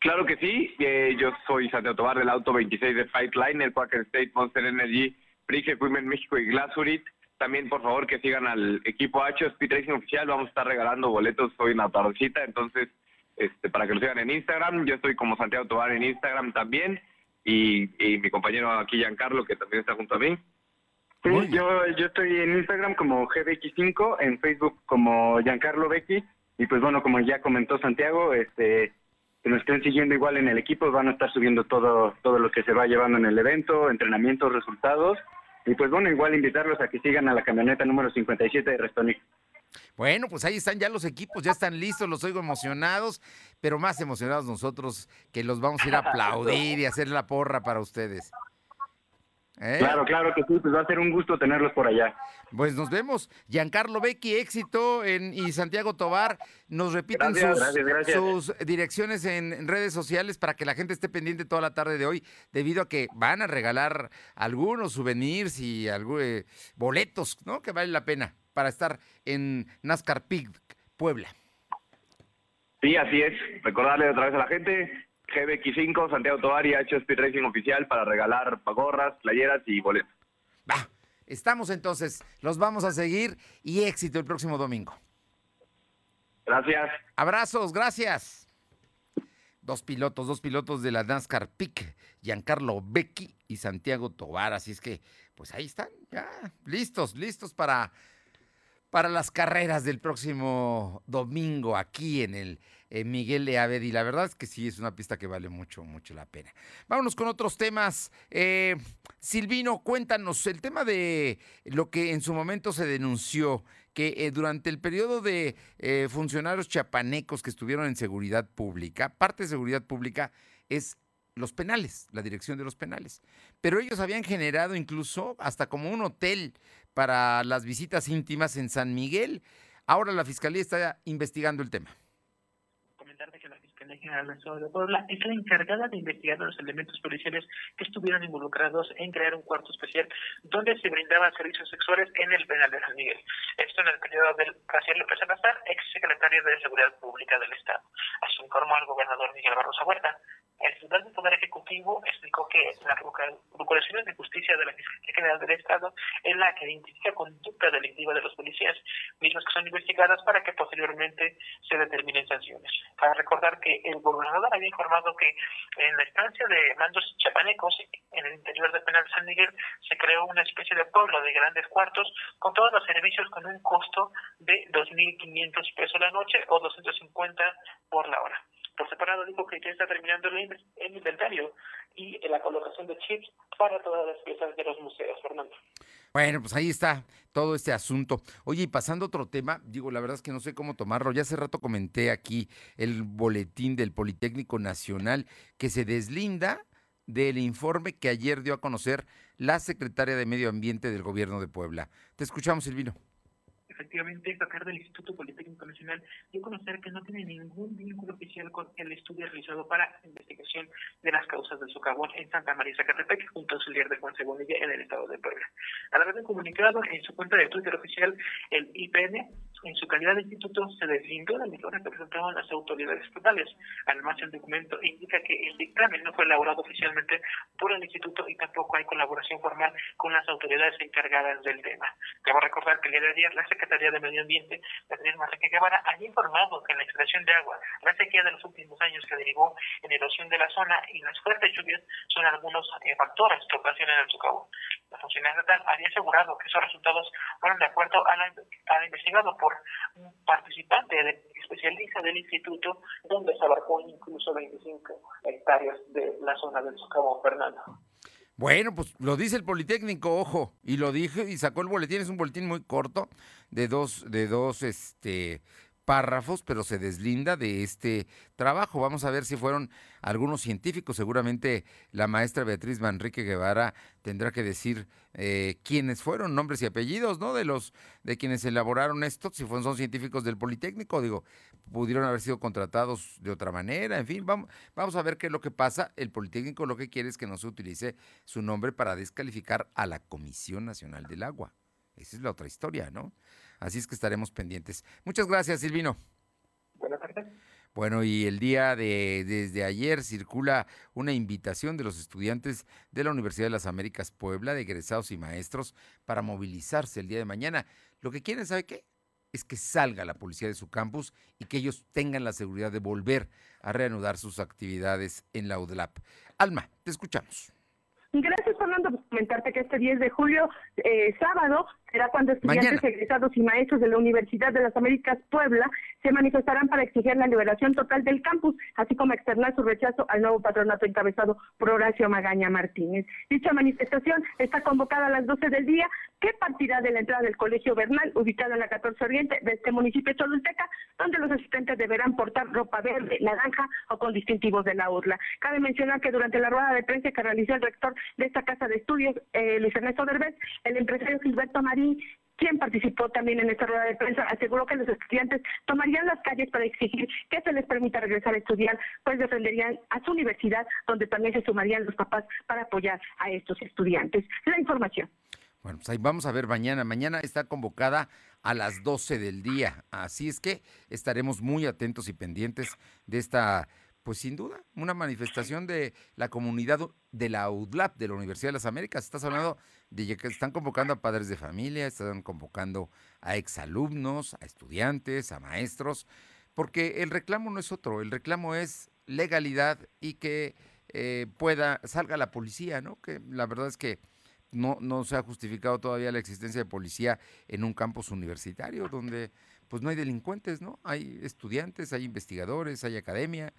Claro que sí, eh, yo soy Santiago Tobar del auto 26 de Fightline, el Quaker State Monster Energy Prix Equipment México y Glasurit. también por favor que sigan al equipo H Speed Racing Oficial, vamos a estar regalando boletos hoy en la tardecita, entonces este, para que lo sigan en Instagram, yo estoy como Santiago Tobar en Instagram también, y, y mi compañero aquí Giancarlo que también está junto a mí. Sí, yo, yo estoy en Instagram como GBX5, en Facebook como Giancarlo Becky, y pues bueno, como ya comentó Santiago, este que nos estén siguiendo igual en el equipo, van a estar subiendo todo, todo lo que se va llevando en el evento, entrenamientos, resultados, y pues bueno, igual invitarlos a que sigan a la camioneta número 57 de Restonic. Bueno, pues ahí están ya los equipos, ya están listos, los oigo emocionados, pero más emocionados nosotros que los vamos a ir a [LAUGHS] aplaudir y hacer la porra para ustedes. ¿Eh? Claro, claro que sí, pues va a ser un gusto tenerlos por allá. Pues nos vemos. Giancarlo Becchi, éxito en, y Santiago Tobar, nos repiten sus, direcciones en, redes sociales para que la gente esté pendiente toda la tarde de hoy, debido a que van a regalar algunos souvenirs y algunos, eh, boletos, ¿no? Que vale la pena para estar en NASCAR Pig, Puebla. Sí, así es. Recordarle otra vez a la gente, GBX5, Santiago Tobar y H Speed Racing Oficial para regalar gorras, playeras y boletos. Va, estamos entonces, los vamos a seguir y éxito el próximo domingo. Gracias. Abrazos, gracias. Dos pilotos, dos pilotos de la NASCAR PIC, Giancarlo Becchi y Santiago Tobar. Así es que, pues ahí están, ya listos, listos para, para las carreras del próximo domingo aquí en el eh, Miguel de Aved. Y la verdad es que sí, es una pista que vale mucho, mucho la pena. Vámonos con otros temas. Eh, Silvino, cuéntanos el tema de lo que en su momento se denunció, que eh, durante el periodo de funcionarios chapanecos que estuvieron en seguridad pública, parte de seguridad pública es los penales, la dirección de los penales. Pero ellos habían generado incluso hasta como un hotel para las visitas íntimas en San Miguel. Ahora la Fiscalía está investigando el tema. General del Estado de Puebla es la encargada de investigar los elementos policiales que estuvieron involucrados en crear un cuarto especial donde se brindaban servicios sexuales en el penal de San Miguel. Esto en el periodo del Graciela López Salazar, ex secretario de Seguridad Pública del Estado. Así informó el gobernador Miguel Barroso Huerta. El titular del Poder Ejecutivo explicó que la Procuración de Justicia de la Fiscalía General del Estado es la que identifica conducta delictiva de los policías, mismas que son investigadas para que posteriormente se determinen sanciones. Para recordar que el gobernador había informado que en la estancia de mandos chapanecos, en el interior del penal San Miguel, se creó una especie de pueblo de grandes cuartos con todos los servicios con un costo de 2.500 pesos la noche o 250 por la hora. Por separado dijo que ya está terminando el, inventario y la colocación de chips para todas las piezas de los museos, Fernando. Bueno, pues ahí está todo este asunto. Oye, y pasando a otro tema, digo, la verdad es que no sé cómo tomarlo. Ya hace rato comenté aquí el boletín del Politécnico Nacional que se deslinda del informe que ayer dio a conocer la secretaria de Medio Ambiente del Gobierno de Puebla. Te escuchamos, Silvino efectivamente sacar del Instituto Politécnico Nacional dio a conocer que no tiene ningún vínculo oficial con el estudio realizado para investigación de las causas del socavón en Santa María Zacatepec, junto a su líder de Juan Cebonilla en el estado de Puebla. A través de un comunicado en su cuenta de Twitter oficial, el IPN en su calidad de instituto se deslindó de la que presentaban las autoridades estatales. Además, el documento indica que el dictamen no fue elaborado oficialmente por el instituto y tampoco hay colaboración formal con las autoridades encargadas del tema. Debo recordar que el día de ayer la Secretaría de Medio Ambiente, Beatriz Marreque Guevara, había informado que la extracción de agua, la sequía de los últimos años que derivó en erosión de la zona y las fuertes lluvias son algunos eh, factores que ocasionan el socavón. La funcionaria estatal había asegurado que esos resultados fueron de acuerdo a la, investigado por un participante especialista del instituto, donde se abarcó incluso 25 hectáreas de la zona del socavón, Fernando. Bueno, pues lo dice el Politécnico, ojo, y lo dije y sacó el boletín, es un boletín muy corto de dos de dos este párrafos, pero se deslinda de este trabajo. Vamos a ver si fueron algunos científicos. Seguramente la maestra Beatriz Manrique Guevara tendrá que decir eh, quiénes fueron, nombres y apellidos, ¿no? De los de quienes elaboraron esto, si fueron, son científicos del Politécnico, digo, pudieron haber sido contratados de otra manera, en fin, vamos, vamos a ver qué es lo que pasa. El Politécnico lo que quiere es que no se utilice su nombre para descalificar a la Comisión Nacional del Agua. Esa es la otra historia, ¿no? Así es que estaremos pendientes. Muchas gracias, Silvino. Buenas tardes. Bueno, y el día de desde ayer circula una invitación de los estudiantes de la Universidad de las Américas Puebla, de egresados y maestros, para movilizarse el día de mañana. Lo que quieren, ¿sabe qué? Es que salga la policía de su campus y que ellos tengan la seguridad de volver a reanudar sus actividades en la UDLAP. Alma, te escuchamos. Gracias, Fernando, por comentarte que este 10 de julio, eh, sábado, será cuando estudiantes egresados y maestros de la Universidad de las Américas Puebla se manifestarán para exigir la liberación total del campus, así como externar su rechazo al nuevo patronato encabezado por Horacio Magaña Martínez. Dicha manifestación está convocada a las 12 del día, que partirá de la entrada del Colegio Bernal, ubicado en la 14 Oriente de este municipio de Cholulteca, donde los asistentes deberán portar ropa verde, naranja o con distintivos de la urla. Cabe mencionar que durante la rueda de prensa que realizó el rector de esta casa de estudios, eh, Luis Ernesto Derbez, el empresario Gilberto Marín, quien participó también en esta rueda de prensa, aseguró que los estudiantes tomarían las calles para exigir que se les permita regresar a estudiar, pues defenderían a su universidad, donde también se sumarían los papás para apoyar a estos estudiantes. La información. Bueno, pues ahí vamos a ver mañana. Mañana está convocada a las 12 del día. Así es que estaremos muy atentos y pendientes de esta pues sin duda, una manifestación de la comunidad de la UDLAP, de la Universidad de las Américas. Estás hablando de que están convocando a padres de familia, están convocando a exalumnos, a estudiantes, a maestros, porque el reclamo no es otro, el reclamo es legalidad y que eh, pueda, salga la policía, ¿no? Que la verdad es que no, no se ha justificado todavía la existencia de policía en un campus universitario donde pues no hay delincuentes, ¿no? Hay estudiantes, hay investigadores, hay academia,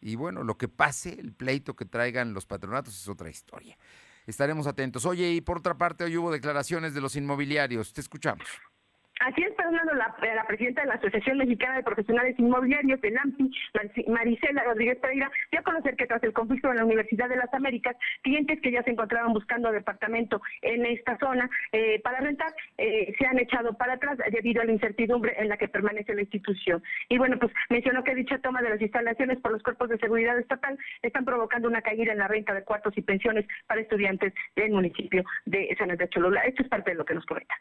y bueno, lo que pase, el pleito que traigan los patronatos es otra historia. Estaremos atentos. Oye, y por otra parte, hoy hubo declaraciones de los inmobiliarios. Te escuchamos. Así es, Fernando, la, la, presidenta de la Asociación Mexicana de Profesionales Inmobiliarios, el AMPI, Marisela Rodríguez Pereira, dio a conocer que tras el conflicto en la Universidad de las Américas, clientes que ya se encontraban buscando departamento en esta zona eh, para rentar eh, se han echado para atrás debido a la incertidumbre en la que permanece la institución. Y bueno, pues mencionó que dicha toma de las instalaciones por los cuerpos de seguridad estatal están provocando una caída en la renta de cuartos y pensiones para estudiantes del municipio de San Andrés Cholula. Esto es parte de lo que nos comenta.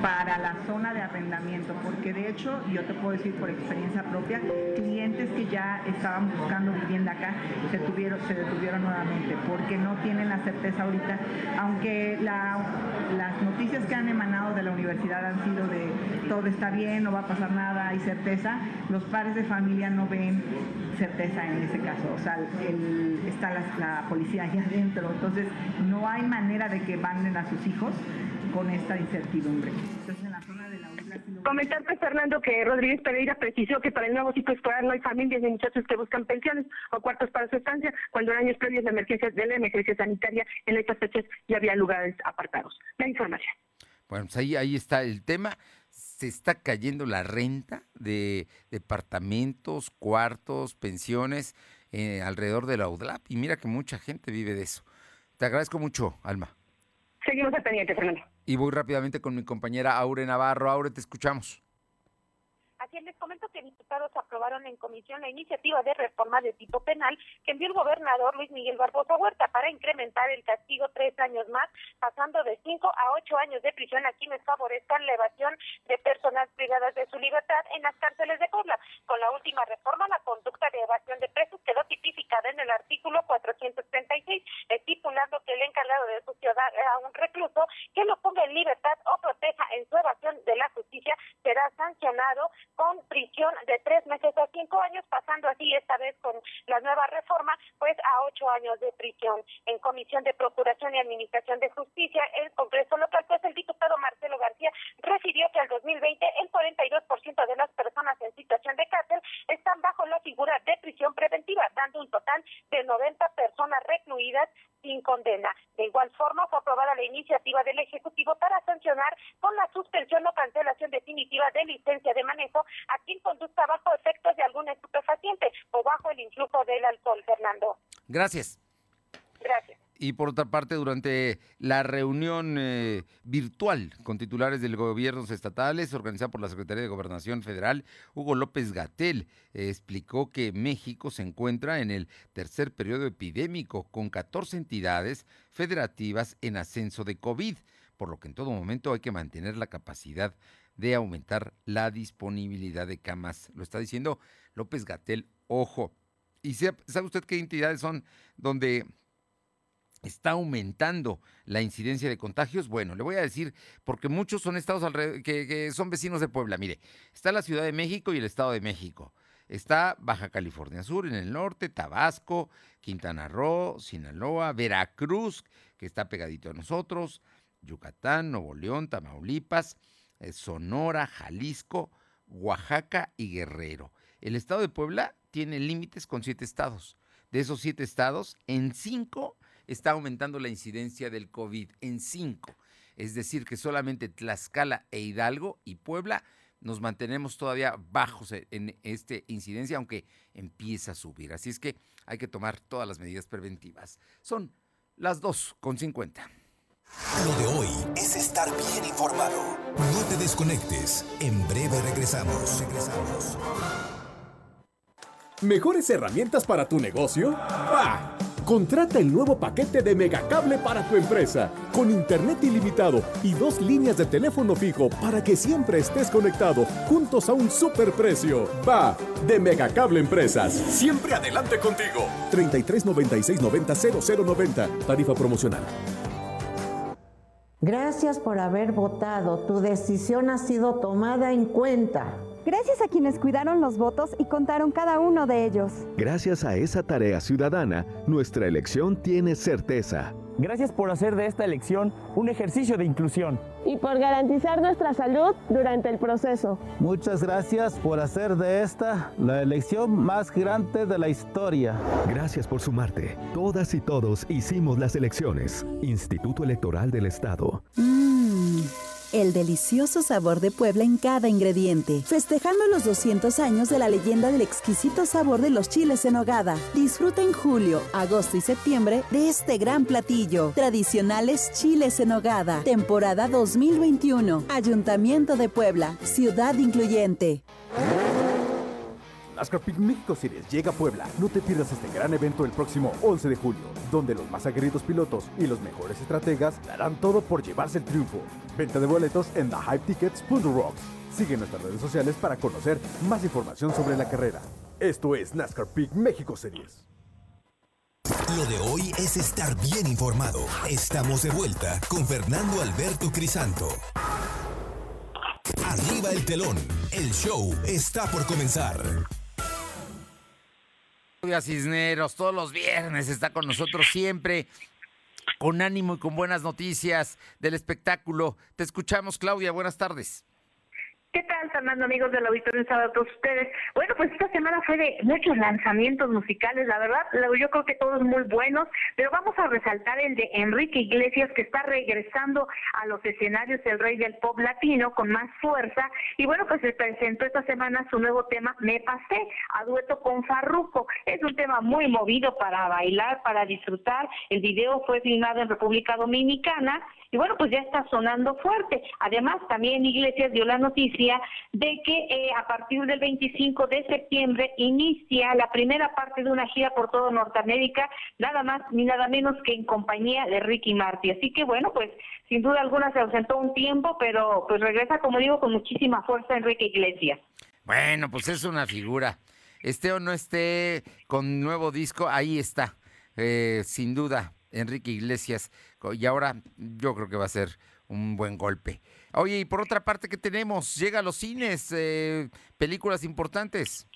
Para la zona de arrendamiento, porque de hecho, yo te puedo decir por experiencia propia, clientes que ya estaban buscando vivienda acá se, tuvieron, se detuvieron nuevamente porque no tienen la certeza ahorita, aunque las noticias que han emanado de la universidad han sido de todo está bien, no va a pasar nada, hay certeza, los padres de familia no ven certeza en ese caso, o sea, está la, la policía allá [LAUGHS] adentro, entonces no hay manera de que manden a sus hijos con esta incertidumbre. Comentarte, Fernando, que Rodríguez Pereira precisó que para el nuevo ciclo escolar no hay familias ni muchachos que buscan pensiones o cuartos para su estancia, cuando en años previos de, emergencia, de la emergencia sanitaria en estas fechas ya había lugares apartados. La información. Bueno, pues ahí, ahí está el tema. Se está cayendo la renta de departamentos, cuartos, pensiones eh, alrededor de la UDLAP y mira que mucha gente vive de eso. Te agradezco mucho, Alma. Seguimos al pendiente, Fernando. Y voy rápidamente con mi compañera Aure Navarro. Aure, te escuchamos. Así les comento que diputados aprobaron en comisión la iniciativa de reforma de tipo penal que envió el gobernador Luis Miguel Barbosa Huerta para incrementar el castigo tres años más, pasando de cinco a ocho años de prisión a quienes favorezcan la evasión de personas privadas de su libertad en las cárceles de Puebla. Con la última reforma, la conducta de evasión de presos quedó tipificada en el artículo 436, estipulando que el encargado de ciudad a un recluso que lo ponga en libertad o proteja en su evasión de la justicia será sancionado prisión de tres meses a cinco años, pasando así esta vez con la nueva reforma, pues a ocho años de prisión. En Comisión de Procuración y Administración de Justicia, el Congreso local, pues el diputado Marcelo García refirió que al 2020 el 42% de las personas en situación de cárcel están bajo la figura de prisión preventiva, dando un total de 90 personas recluidas sin condena. De igual forma, fue aprobada la iniciativa del Ejecutivo para sancionar con la suspensión o cancelación definitiva de licencia de manejo a quien conduzca bajo efectos de algún estupefaciente o bajo el influjo del alcohol, Fernando. Gracias. Gracias. Y por otra parte, durante la reunión eh, virtual con titulares de gobiernos estatales organizada por la Secretaría de Gobernación Federal, Hugo López Gatel eh, explicó que México se encuentra en el tercer periodo epidémico con 14 entidades federativas en ascenso de COVID, por lo que en todo momento hay que mantener la capacidad de aumentar la disponibilidad de camas. Lo está diciendo López Gatel, ojo. ¿Y sabe usted qué entidades son donde está aumentando la incidencia de contagios? Bueno, le voy a decir, porque muchos son estados que, son vecinos de Puebla. Mire, está la Ciudad de México y el Estado de México. Está Baja California Sur en el norte, Tabasco, Quintana Roo, Sinaloa, Veracruz, que está pegadito a nosotros, Yucatán, Nuevo León, Tamaulipas, Sonora, Jalisco, Oaxaca y Guerrero. El estado de Puebla tiene límites con siete estados. De esos siete estados, en cinco está aumentando la incidencia del COVID, en cinco. Es decir, que solamente Tlaxcala e Hidalgo y Puebla nos mantenemos todavía bajos e, en esta incidencia, aunque empieza a subir. Así es que hay que tomar todas las medidas preventivas. Son las dos con cincuenta. Lo de hoy es estar bien informado. No te desconectes. En breve regresamos. Regresamos. ¿Mejores herramientas para tu negocio? ¡Bah! Contrata el nuevo paquete de Megacable para tu empresa, con internet ilimitado y dos líneas de teléfono fijo para que siempre estés conectado, juntos a un superprecio. Va, de Megacable Empresas. Siempre adelante contigo. 33 96 90 0090. Tarifa promocional. Gracias por haber votado. Tu decisión ha sido tomada en cuenta. Gracias a quienes cuidaron los votos y contaron cada uno de ellos. Gracias a esa tarea ciudadana, nuestra elección tiene certeza. Gracias por hacer de esta elección un ejercicio de inclusión. Y por garantizar nuestra salud durante el proceso. Muchas gracias por hacer de esta la elección más grande de la historia. Gracias por sumarte. Todas y todos hicimos las elecciones. Instituto Electoral del Estado. El delicioso sabor de Puebla en cada ingrediente, festejando los 200 años de la leyenda del exquisito sabor de los chiles en hogada. Disfruta en julio, agosto y septiembre de este gran platillo. Tradicionales chiles en hogada, temporada 2021. Ayuntamiento de Puebla, ciudad incluyente. NASCAR Peak México Series llega a Puebla. No te pierdas este gran evento el próximo 11 de julio, donde los más aguerridos pilotos y los mejores estrategas darán todo por llevarse el triunfo. Venta de boletos en thehypetickets.rocks. Sigue nuestras redes sociales para conocer más información sobre la carrera. Esto es NASCAR Peak México Series. Lo de hoy es estar bien informado. Estamos de vuelta con Fernando Alberto Crisanto. Arriba el telón. El show está por comenzar. Claudia Cisneros, todos los viernes está con nosotros siempre, con ánimo y con buenas noticias del espectáculo. Te escuchamos, Claudia, buenas tardes. ¿Qué tal, Fernando, amigos del auditorio? Un saludo a todos ustedes. Bueno, pues esta semana fue de muchos lanzamientos musicales, la verdad, yo creo que todos muy buenos, pero vamos a resaltar el de Enrique Iglesias, que está regresando a los escenarios el rey del pop latino con más fuerza. Y bueno, pues se presentó esta semana su nuevo tema, Me Pasé, a dueto con Farruco. Es un tema muy movido para bailar, para disfrutar. El video fue filmado en República Dominicana y bueno, pues ya está sonando fuerte. Además, también Iglesias dio la noticia de que eh, a partir del 25 de septiembre inicia la primera parte de una gira por todo Norteamérica, nada más ni nada menos que en compañía de Ricky Marty. Así que bueno, pues sin duda alguna se ausentó un tiempo, pero pues regresa, como digo, con muchísima fuerza Enrique Iglesias. Bueno, pues es una figura. Esté o no esté con nuevo disco, ahí está, eh, sin duda, Enrique Iglesias y ahora yo creo que va a ser un buen golpe. Oye, y por otra parte, ¿qué tenemos? Llega a los cines, eh, películas importantes.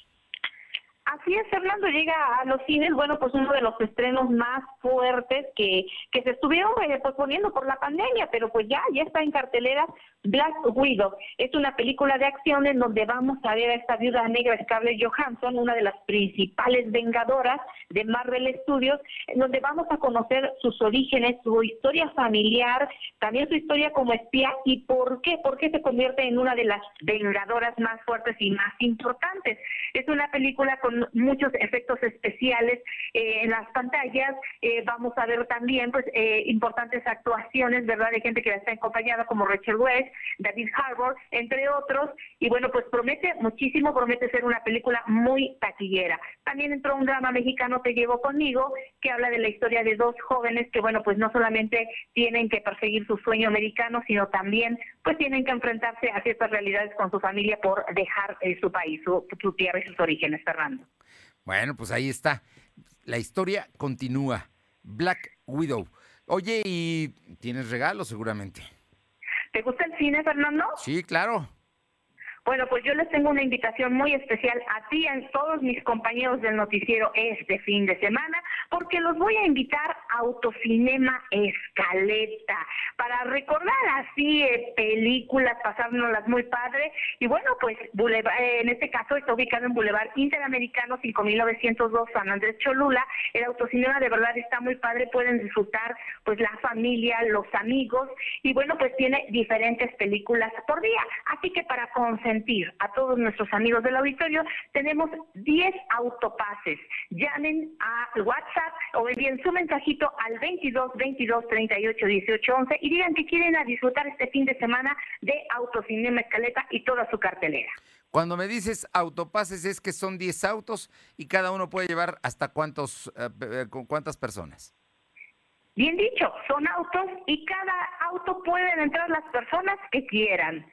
Así es, Fernando, llega a los cines, bueno, pues uno de los estrenos más fuertes que, que se estuvieron eh, posponiendo por la pandemia, pero pues ya, ya está en cartelera Black Widow. Es una película de acción en donde vamos a ver a esta viuda negra Scarlett Johansson, una de las principales vengadoras de Marvel Studios, en donde vamos a conocer sus orígenes, su historia familiar, también su historia como espía y por qué, por qué se convierte en una de las vengadoras más fuertes y más importantes. Es una película con muchos efectos especiales eh, en las pantallas. Eh, vamos a ver también pues eh, importantes actuaciones, ¿verdad? De gente que está acompañada como Rachel West, David Harbour, entre otros. Y bueno, pues promete muchísimo, promete ser una película muy taquillera. También entró un drama mexicano, Te llevo conmigo, que habla de la historia de dos jóvenes que, bueno, pues no solamente tienen que perseguir su sueño americano, sino también pues tienen que enfrentarse a ciertas realidades con su familia por dejar su país, su, su tierra y sus orígenes, Fernando. Bueno, pues ahí está. La historia continúa. Black Widow. Oye, y tienes regalos seguramente. ¿Te gusta el cine, Fernando? Sí, claro. Bueno, pues yo les tengo una invitación muy especial a ti y a todos mis compañeros del noticiero este fin de semana, porque los voy a invitar a Autocinema Escaleta para recordar así eh, películas, pasárnoslas muy padre. Y bueno, pues eh, en este caso está ubicado en Boulevard Interamericano 5902 San Andrés Cholula. El autocinema de verdad está muy padre, pueden disfrutar pues la familia, los amigos y bueno, pues tiene diferentes películas por día. Así que para concentrar a todos nuestros amigos del auditorio, tenemos 10 autopases. Llamen a WhatsApp o envíen su mensajito al 22 22 38 18 11 y digan que quieren disfrutar este fin de semana de Autocinema Escaleta y toda su cartelera. Cuando me dices autopases es que son 10 autos y cada uno puede llevar hasta cuántos, eh, eh, con cuántas personas. Bien dicho, son autos y cada auto pueden entrar las personas que quieran.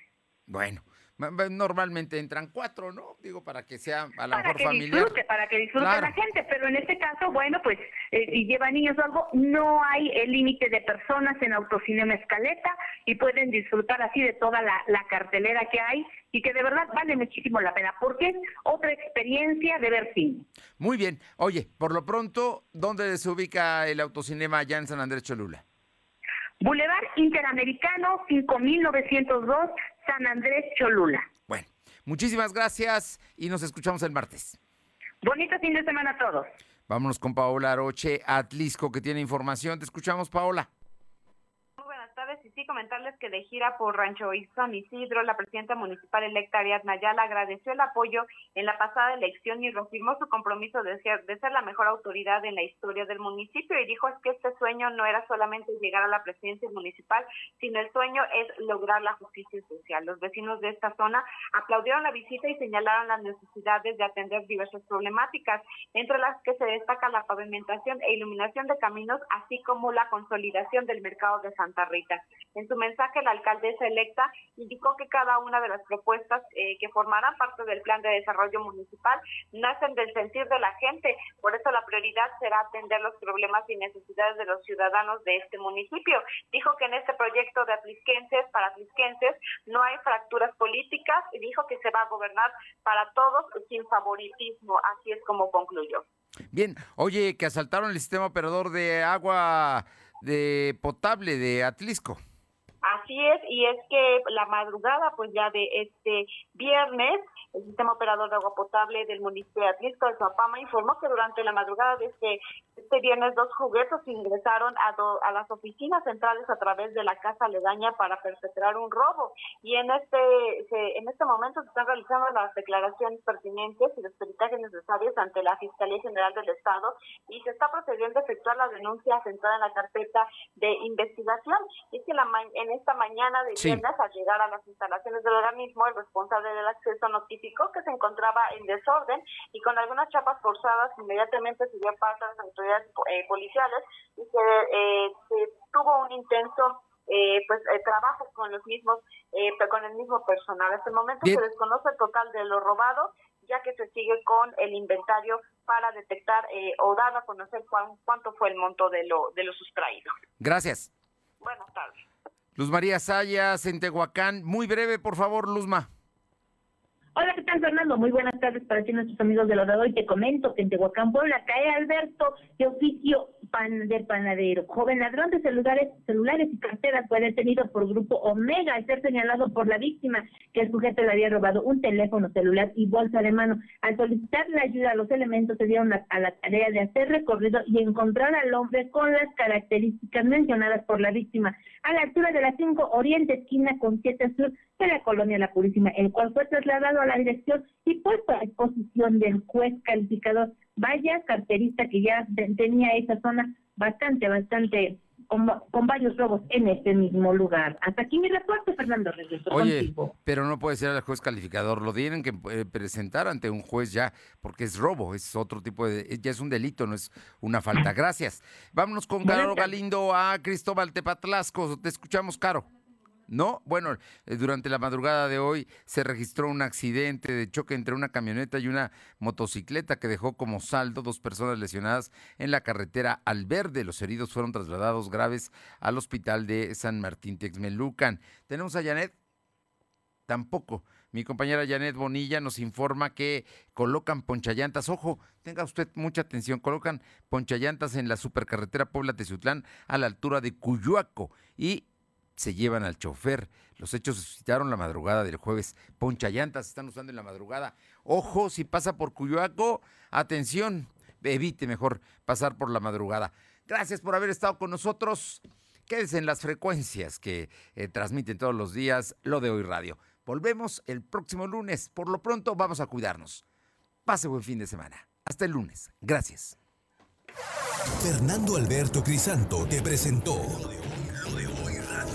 Bueno, Normalmente entran cuatro, ¿no? Digo, para que sea a para mejor que Disfrute, para que disfrute la gente, pero en este caso, bueno, pues eh, si lleva niños o algo, no hay el límite de personas en Autocinema Escaleta y pueden disfrutar así de toda la, la cartelera que hay y que de verdad vale muchísimo la pena, porque es otra experiencia de ver cine. Muy bien. Oye, por lo pronto, ¿dónde se ubica el autocinema allá en San Andrés Cholula? Boulevard Interamericano 5902 San Andrés Cholula. Bueno, muchísimas gracias y nos escuchamos el martes. Bonito fin de semana a todos. Vámonos con Paola Aroche, Atlisco, que tiene información. Te escuchamos, Paola y sí comentarles que de gira por Rancho San Isidro, la presidenta municipal electa Ariadna Ayala agradeció el apoyo en la pasada elección y reafirmó su compromiso de ser, de ser la mejor autoridad en la historia del municipio y dijo es que este sueño no era solamente llegar a la presidencia municipal, sino el sueño es lograr la justicia social. Los vecinos de esta zona aplaudieron la visita y señalaron las necesidades de atender diversas problemáticas, entre las que se destaca la pavimentación e iluminación de caminos, así como la consolidación del mercado de Santa Rita. En su mensaje, la alcaldesa electa indicó que cada una de las propuestas eh, que formarán parte del plan de desarrollo municipal nacen del sentir de la gente. Por eso la prioridad será atender los problemas y necesidades de los ciudadanos de este municipio. Dijo que en este proyecto de aplisquenses para aplisquenses no hay fracturas políticas y dijo que se va a gobernar para todos sin favoritismo. Así es como concluyó. Bien, oye, que asaltaron el sistema operador de agua de potable de Atlisco. Así es, y es que la madrugada, pues ya de este viernes, el sistema operador de agua potable del municipio de Atlisco de Zapama informó que durante la madrugada de este, este viernes dos juguetes ingresaron a, a las oficinas centrales a través de la casa aledaña para perpetrar un robo. Y en este, en este momento se están realizando las declaraciones pertinentes y los peritajes necesarios ante la Fiscalía General del Estado y se está procediendo a efectuar la denuncia centrada en la carpeta de investigación. Y es que la, en esta mañana de viernes, al llegar a las instalaciones del organismo, el responsable del acceso notificó que se encontraba en desorden y con algunas chapas forzadas inmediatamente se dio paso a las autoridades eh, policiales y eh, se, tuvo un intenso eh, pues trabajo con los mismos con el mismo personal. Hasta el momento se desconoce el total de lo robado ya que se sigue con el inventario para detectar o dar a conocer cuánto fue el monto de lo de lo sustraído. Gracias. Buenas tardes. Luz María Sayas en Tehuacán. Muy breve, por favor, Luzma. Hola, ¿qué tal, Fernando? Muy buenas tardes para ti, nuestros amigos de la de hoy. Te comento que en Tehuacán, cae Alberto de oficio pan del panadero. Joven ladrón de celulares, celulares y carteras fue detenido por grupo Omega al ser señalado por la víctima que el sujeto le había robado un teléfono celular y bolsa de mano. Al solicitar la ayuda, los elementos se dieron a, la tarea de hacer recorrido y encontrar al hombre con las características mencionadas por la víctima a la altura de la 5 Oriente, esquina con 7 Sur de la colonia La Purísima, el cual fue trasladado a la dirección y puesto a disposición del juez calificador. Vaya carterista que ya tenía esa zona bastante, bastante con, con, varios robos en este mismo lugar. Hasta aquí mi reporte, Fernando. Regreso Oye, contigo. pero no puede ser el juez calificador, lo tienen que eh, presentar ante un juez ya, porque es robo, es otro tipo de, ya es un delito, no es una falta. Gracias. Vámonos con Caro Galindo a Cristóbal Tepatlasco. Te escuchamos, Caro. No, bueno, eh, durante la madrugada de hoy se registró un accidente de choque entre una camioneta y una motocicleta que dejó como saldo dos personas lesionadas en la carretera Alverde. Los heridos fueron trasladados graves al hospital de San Martín Texmelucan. ¿Tenemos a Janet? Tampoco. Mi compañera Janet Bonilla nos informa que colocan ponchallantas. Ojo, tenga usted mucha atención. Colocan ponchallantas en la supercarretera Puebla-Tezutlán a la altura de Cuyuaco y se llevan al chofer. Los hechos suscitaron la madrugada del jueves. Ponchallantas están usando en la madrugada. Ojo, si pasa por Cuyoaco, atención, evite mejor pasar por la madrugada. Gracias por haber estado con nosotros. Quédese en las frecuencias que eh, transmiten todos los días lo de hoy radio. Volvemos el próximo lunes. Por lo pronto, vamos a cuidarnos. Pase buen fin de semana. Hasta el lunes. Gracias. Fernando Alberto Crisanto te presentó